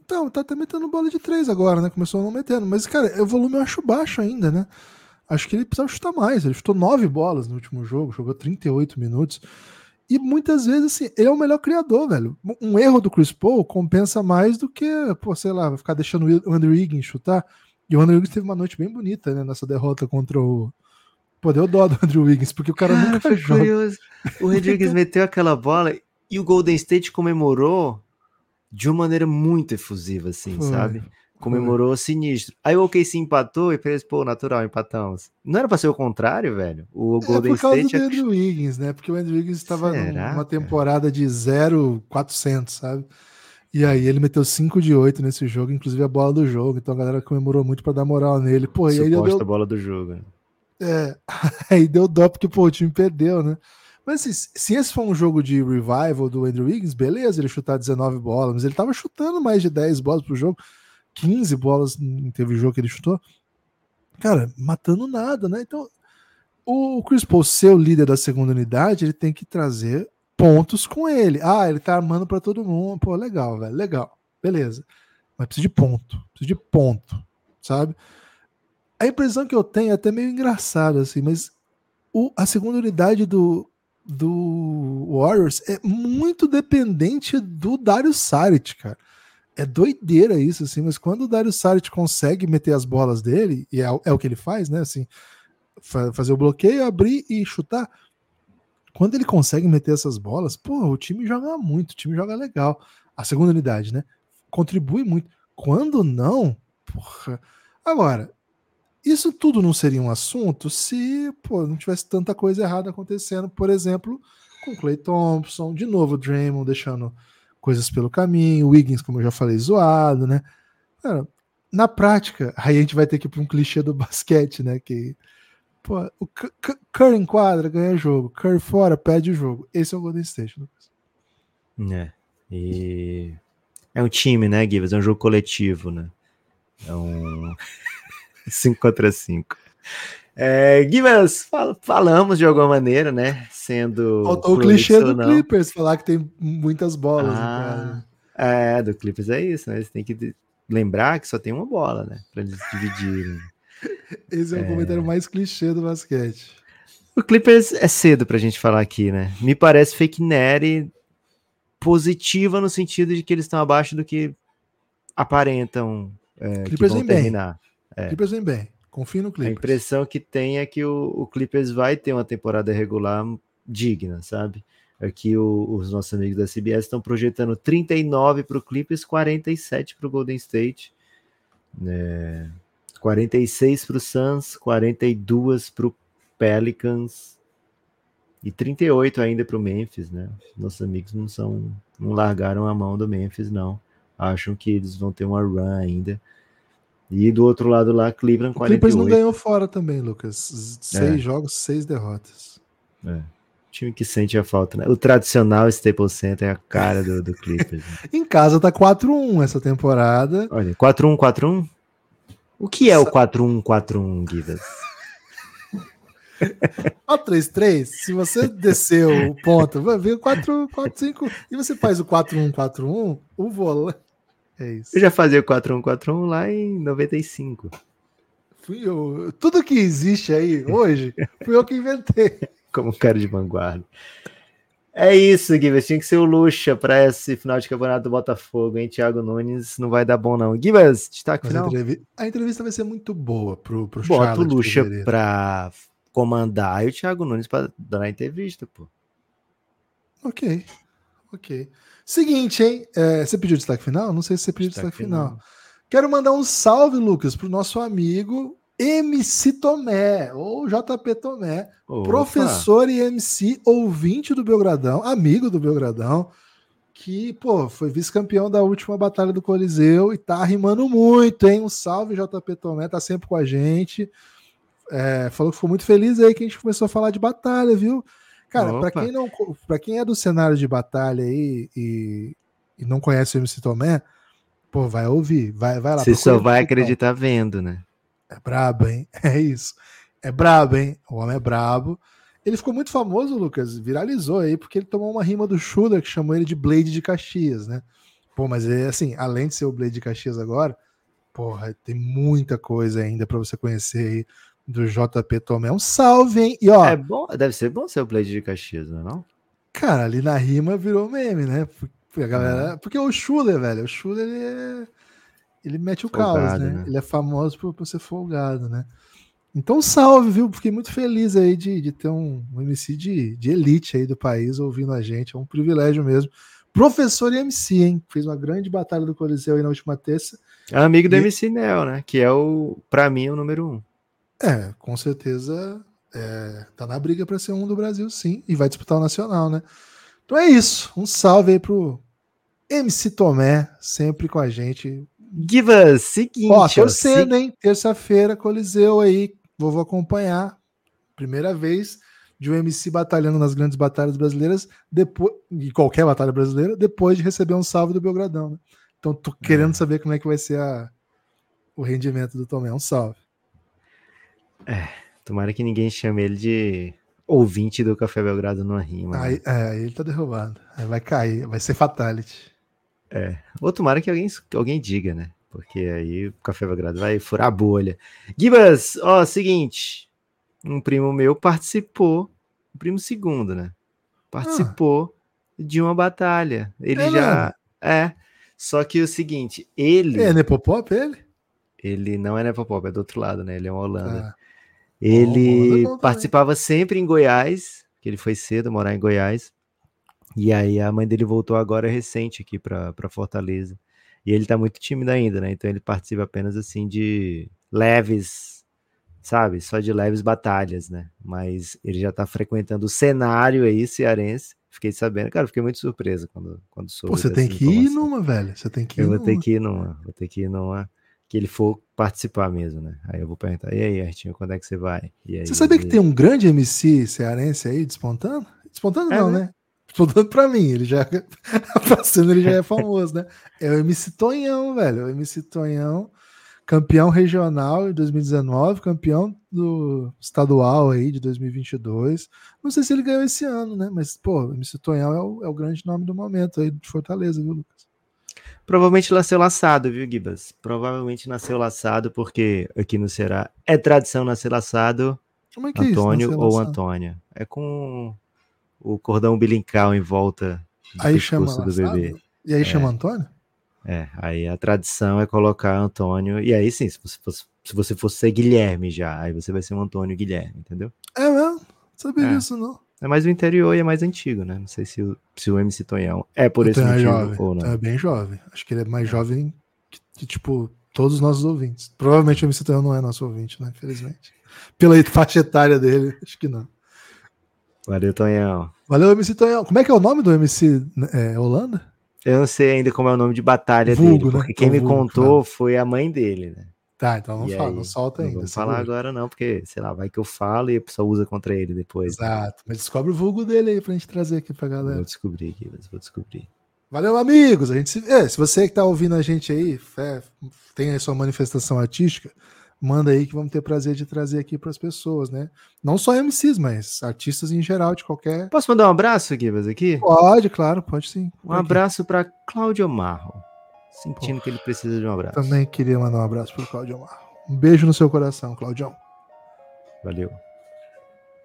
Então, tá até metendo bola de três agora, né? Começou não metendo. Mas, cara, o volume eu acho baixo ainda, né? Acho que ele precisava chutar mais. Ele chutou nove bolas no último jogo, jogou 38 minutos. E muitas vezes, assim, ele é o melhor criador, velho. Um erro do Chris Paul compensa mais do que, pô, sei lá, ficar deixando o Andrew Wiggins chutar. E o Andrew Wiggins teve uma noite bem bonita, né, nessa derrota contra o. Pô, deu dó do Andrew Wiggins, porque o cara ah, nunca foi joga. curioso. O Andrew Wiggins meteu aquela bola e o Golden State comemorou de uma maneira muito efusiva, assim, foi. sabe? Comemorou sinistro. Aí o OKC empatou e fez, pô, natural, empatamos. Não era pra ser o contrário, velho? O Golden é por causa State... do Andrew Wiggins, né? Porque o Andrew Wiggins estava numa temporada de 0,400, sabe? E aí ele meteu 5 de 8 nesse jogo, inclusive a bola do jogo. Então a galera comemorou muito para dar moral nele. Pô, e aí deu... a bola do jogo. Né? É, aí deu dó porque, pô, o time perdeu, né? Mas assim, se esse for um jogo de revival do Andrew Wiggins, beleza, ele chutar 19 bolas, mas ele tava chutando mais de 10 bolas pro jogo. 15 bolas teve jogo que ele chutou. Cara, matando nada, né? Então, o Chris Paul ser o líder da segunda unidade, ele tem que trazer pontos com ele. Ah, ele tá armando para todo mundo. Pô, legal, velho, legal. Beleza. Mas precisa de ponto. Precisa de ponto, sabe? A impressão que eu tenho é até meio engraçada, assim, mas o, a segunda unidade do, do Warriors é muito dependente do Dario Saric, cara é doideira isso, assim, mas quando o Dario Saric consegue meter as bolas dele, e é, é, o que ele faz, né, assim, fa fazer o bloqueio, abrir e chutar, quando ele consegue meter essas bolas, pô, o time joga muito, o time joga legal. A segunda unidade, né, contribui muito. Quando não, porra. Agora, isso tudo não seria um assunto se, pô, não tivesse tanta coisa errada acontecendo, por exemplo, com Clay Thompson, de novo o Draymond deixando coisas pelo caminho, o Wiggins, como eu já falei, zoado, né? Na prática, aí a gente vai ter que ir para um clichê do basquete, né? Que pô, o Curry em quadra ganha jogo, Curry fora perde o jogo. Esse é o Golden State, Lucas. É. E é um time, né, Gibbs? É um jogo coletivo, né? É um 5 contra 5. É, Guimas, fal falamos de alguma maneira, né? Sendo. Faltou o clichê do Clippers, falar que tem muitas bolas. Ah, é, do Clippers é isso, né? Você tem que lembrar que só tem uma bola, né? Pra eles dividirem. Esse é, é o comentário mais clichê do basquete. O Clippers é cedo pra gente falar aqui, né? Me parece fake Neri positiva no sentido de que eles estão abaixo do que aparentam é, Clippers que vão terminar. Bem. É. Clippers vem bem. Confio no Clippers. A impressão que tem é que o, o Clippers vai ter uma temporada regular digna, sabe? Aqui o, os nossos amigos da CBS estão projetando 39 para o Clippers, 47 para o Golden State, né? 46 para o Suns, 42 para o Pelicans e 38 ainda para o Memphis, né? Nossos amigos não são, não largaram a mão do Memphis, não. Acham que eles vão ter uma run ainda. E do outro lado lá, Cleveland 48. O Clippers não ganhou fora também, Lucas. Seis é. jogos, seis derrotas. É. Time que sente a falta, né? O tradicional Staples Center é a cara do, do Clippers. Né? em casa tá 4-1 essa temporada. Olha, 4-1, 4-1? O que é o 4-1, 4-1, Givas? 4-3-3, se você descer o ponto, vai vir 4-4-5 e você faz o 4-1-4-1, o volante é isso. Eu já fazia o 4141 lá em 95. Fui eu. Tudo que existe aí hoje, fui eu que inventei. Como cara de vanguarda. É isso, Gibas. Tinha que ser o Luxa para esse final de campeonato do Botafogo, hein? Thiago Nunes não vai dar bom, não. Gibas, destaque Mas final. A entrevista, a entrevista vai ser muito boa pro, pro Bota o Luxa para comandar e o Thiago Nunes para dar a entrevista, pô. Ok, ok. Seguinte, hein? É, você pediu destaque final? Não sei se você pediu destaque, destaque final. final. Quero mandar um salve, Lucas, pro nosso amigo MC Tomé, ou JP Tomé, Opa. professor e MC, ouvinte do Belgradão, amigo do Belgradão, que, pô, foi vice-campeão da última batalha do Coliseu e tá rimando muito, hein? Um salve, JP Tomé, tá sempre com a gente. É, falou que ficou muito feliz aí que a gente começou a falar de batalha, viu? Cara, para quem não, para quem é do cenário de batalha aí e, e não conhece o MC Tomé, pô, vai ouvir, vai, vai lá. Você só vai acreditar vendo, né? É brabo, hein? É isso. É brabo, hein? O homem é brabo. Ele ficou muito famoso, Lucas, viralizou aí, porque ele tomou uma rima do Schuller que chamou ele de Blade de Caxias, né? Pô, mas é assim, além de ser o Blade de Caxias agora, porra, tem muita coisa ainda para você conhecer aí do JP Tomé. Um salve, hein? E, ó, é bom, deve ser bom ser o Blade de Caxias, não é não? Cara, ali na rima virou meme, né? Porque, a galera, ah. porque o Schuller, velho, o Schuller ele é ele mete o folgado, caos, né? né? Ele é famoso por, por, ser folgado, né? Então, salve, viu? Fiquei muito feliz aí de, de ter um, um MC de, de elite aí do país ouvindo a gente. É um privilégio mesmo. Professor e MC, hein? Fez uma grande batalha do Coliseu aí na última terça. É amigo do e... MC Nel, né? Que é o, para mim, o número um. É, com certeza é, tá na briga para ser um do Brasil, sim, e vai disputar o Nacional, né? Então é isso. Um salve aí pro MC Tomé, sempre com a gente. Give us, seguinte. Ó, torcendo, hein? Terça-feira, Coliseu aí. Vou, vou acompanhar. Primeira vez de um MC batalhando nas grandes batalhas brasileiras, depois, e qualquer batalha brasileira, depois de receber um salve do Belgradão. Né? Então, tô querendo é. saber como é que vai ser a, o rendimento do Tomé. Um salve. É, tomara que ninguém chame ele de ouvinte do Café Belgrado numa rima. Aí, né? é, ele tá derrubado. Aí vai cair, vai ser fatality. É. Ou tomara que alguém, que alguém diga, né? Porque aí o Café Belgrado vai furar a bolha. Gibas, ó, seguinte. Um primo meu participou, um primo segundo, né? Participou ah. de uma batalha. Ele é já. É. Só que o seguinte, ele. É Nepopop, ele? Ele não é Nepopop, é do outro lado, né? Ele é um Holanda. Ah. Ele Holanda participava sempre em Goiás, que ele foi cedo morar em Goiás. E aí a mãe dele voltou agora recente aqui para Fortaleza. E ele tá muito tímido ainda, né? Então ele participa apenas assim de leves, sabe? Só de leves batalhas, né? Mas ele já tá frequentando o cenário aí cearense. Fiquei sabendo, cara, fiquei muito surpreso quando, quando soube. Pô, você tem que ir numa, velho. Você tem que ir Eu vou ter que ir numa, vou ter que ir numa que ele for participar mesmo, né? Aí eu vou perguntar, e aí, Artinho, quando é que você vai? Aí, você sabia que tem um grande MC cearense aí despontando? Despontando é, não, né? né? Despontando pra mim, ele já passando, ele já é famoso, né? É o MC Tonhão, velho. O MC Tonhão, campeão regional em 2019, campeão do estadual aí de 2022. Não sei se ele ganhou esse ano, né? Mas, pô, o MC Tonhão é o, é o grande nome do momento aí de Fortaleza, viu, Lucas? Provavelmente nasceu laçado, viu, Gibas? Provavelmente nasceu laçado, porque aqui no Ceará é tradição nascer laçado Como é que Antônio é isso, ou? Antônia. É com o cordão umbilical em volta do aí chama do bebê. E aí é. chama Antônio? É, aí a tradição é colocar Antônio, e aí sim, se você fosse, se você fosse ser Guilherme já, aí você vai ser um Antônio Guilherme, entendeu? É mesmo? Sabia é. disso, não. É mais o interior e é mais antigo, né? Não sei se o, se o MC Tonhão é por esse é motivo jovem, ou não. É bem jovem. Acho que ele é mais é. jovem que, que, tipo, todos os nossos ouvintes. Provavelmente o MC Tonhão não é nosso ouvinte, né? Infelizmente. Pela faixa etária dele, acho que não. Valeu, Tonhão. Valeu, MC Tonhão. Como é que é o nome do MC é, Holanda? Eu não sei ainda como é o nome de batalha vulgo, dele, porque né? quem me vulgo, contou foi a mãe dele, né? Tá, então não e fala, aí, não solta ainda. Não vou falar agora não, porque, sei lá, vai que eu falo e a pessoa usa contra ele depois. Exato, mas descobre o vulgo dele aí pra gente trazer aqui pra galera. Vou descobrir aqui, vou descobrir. Valeu, amigos! A gente se... É, se você que tá ouvindo a gente aí, é, tem a sua manifestação artística, manda aí que vamos ter prazer de trazer aqui para as pessoas, né? Não só MCs, mas artistas em geral, de qualquer. Posso mandar um abraço, Gibas, aqui? Pode, claro, pode sim. Um abraço para Cláudio Marro, sentindo Pô, que ele precisa de um abraço. Também queria mandar um abraço para o Cláudio Marro. Um beijo no seu coração, Claudião. Valeu.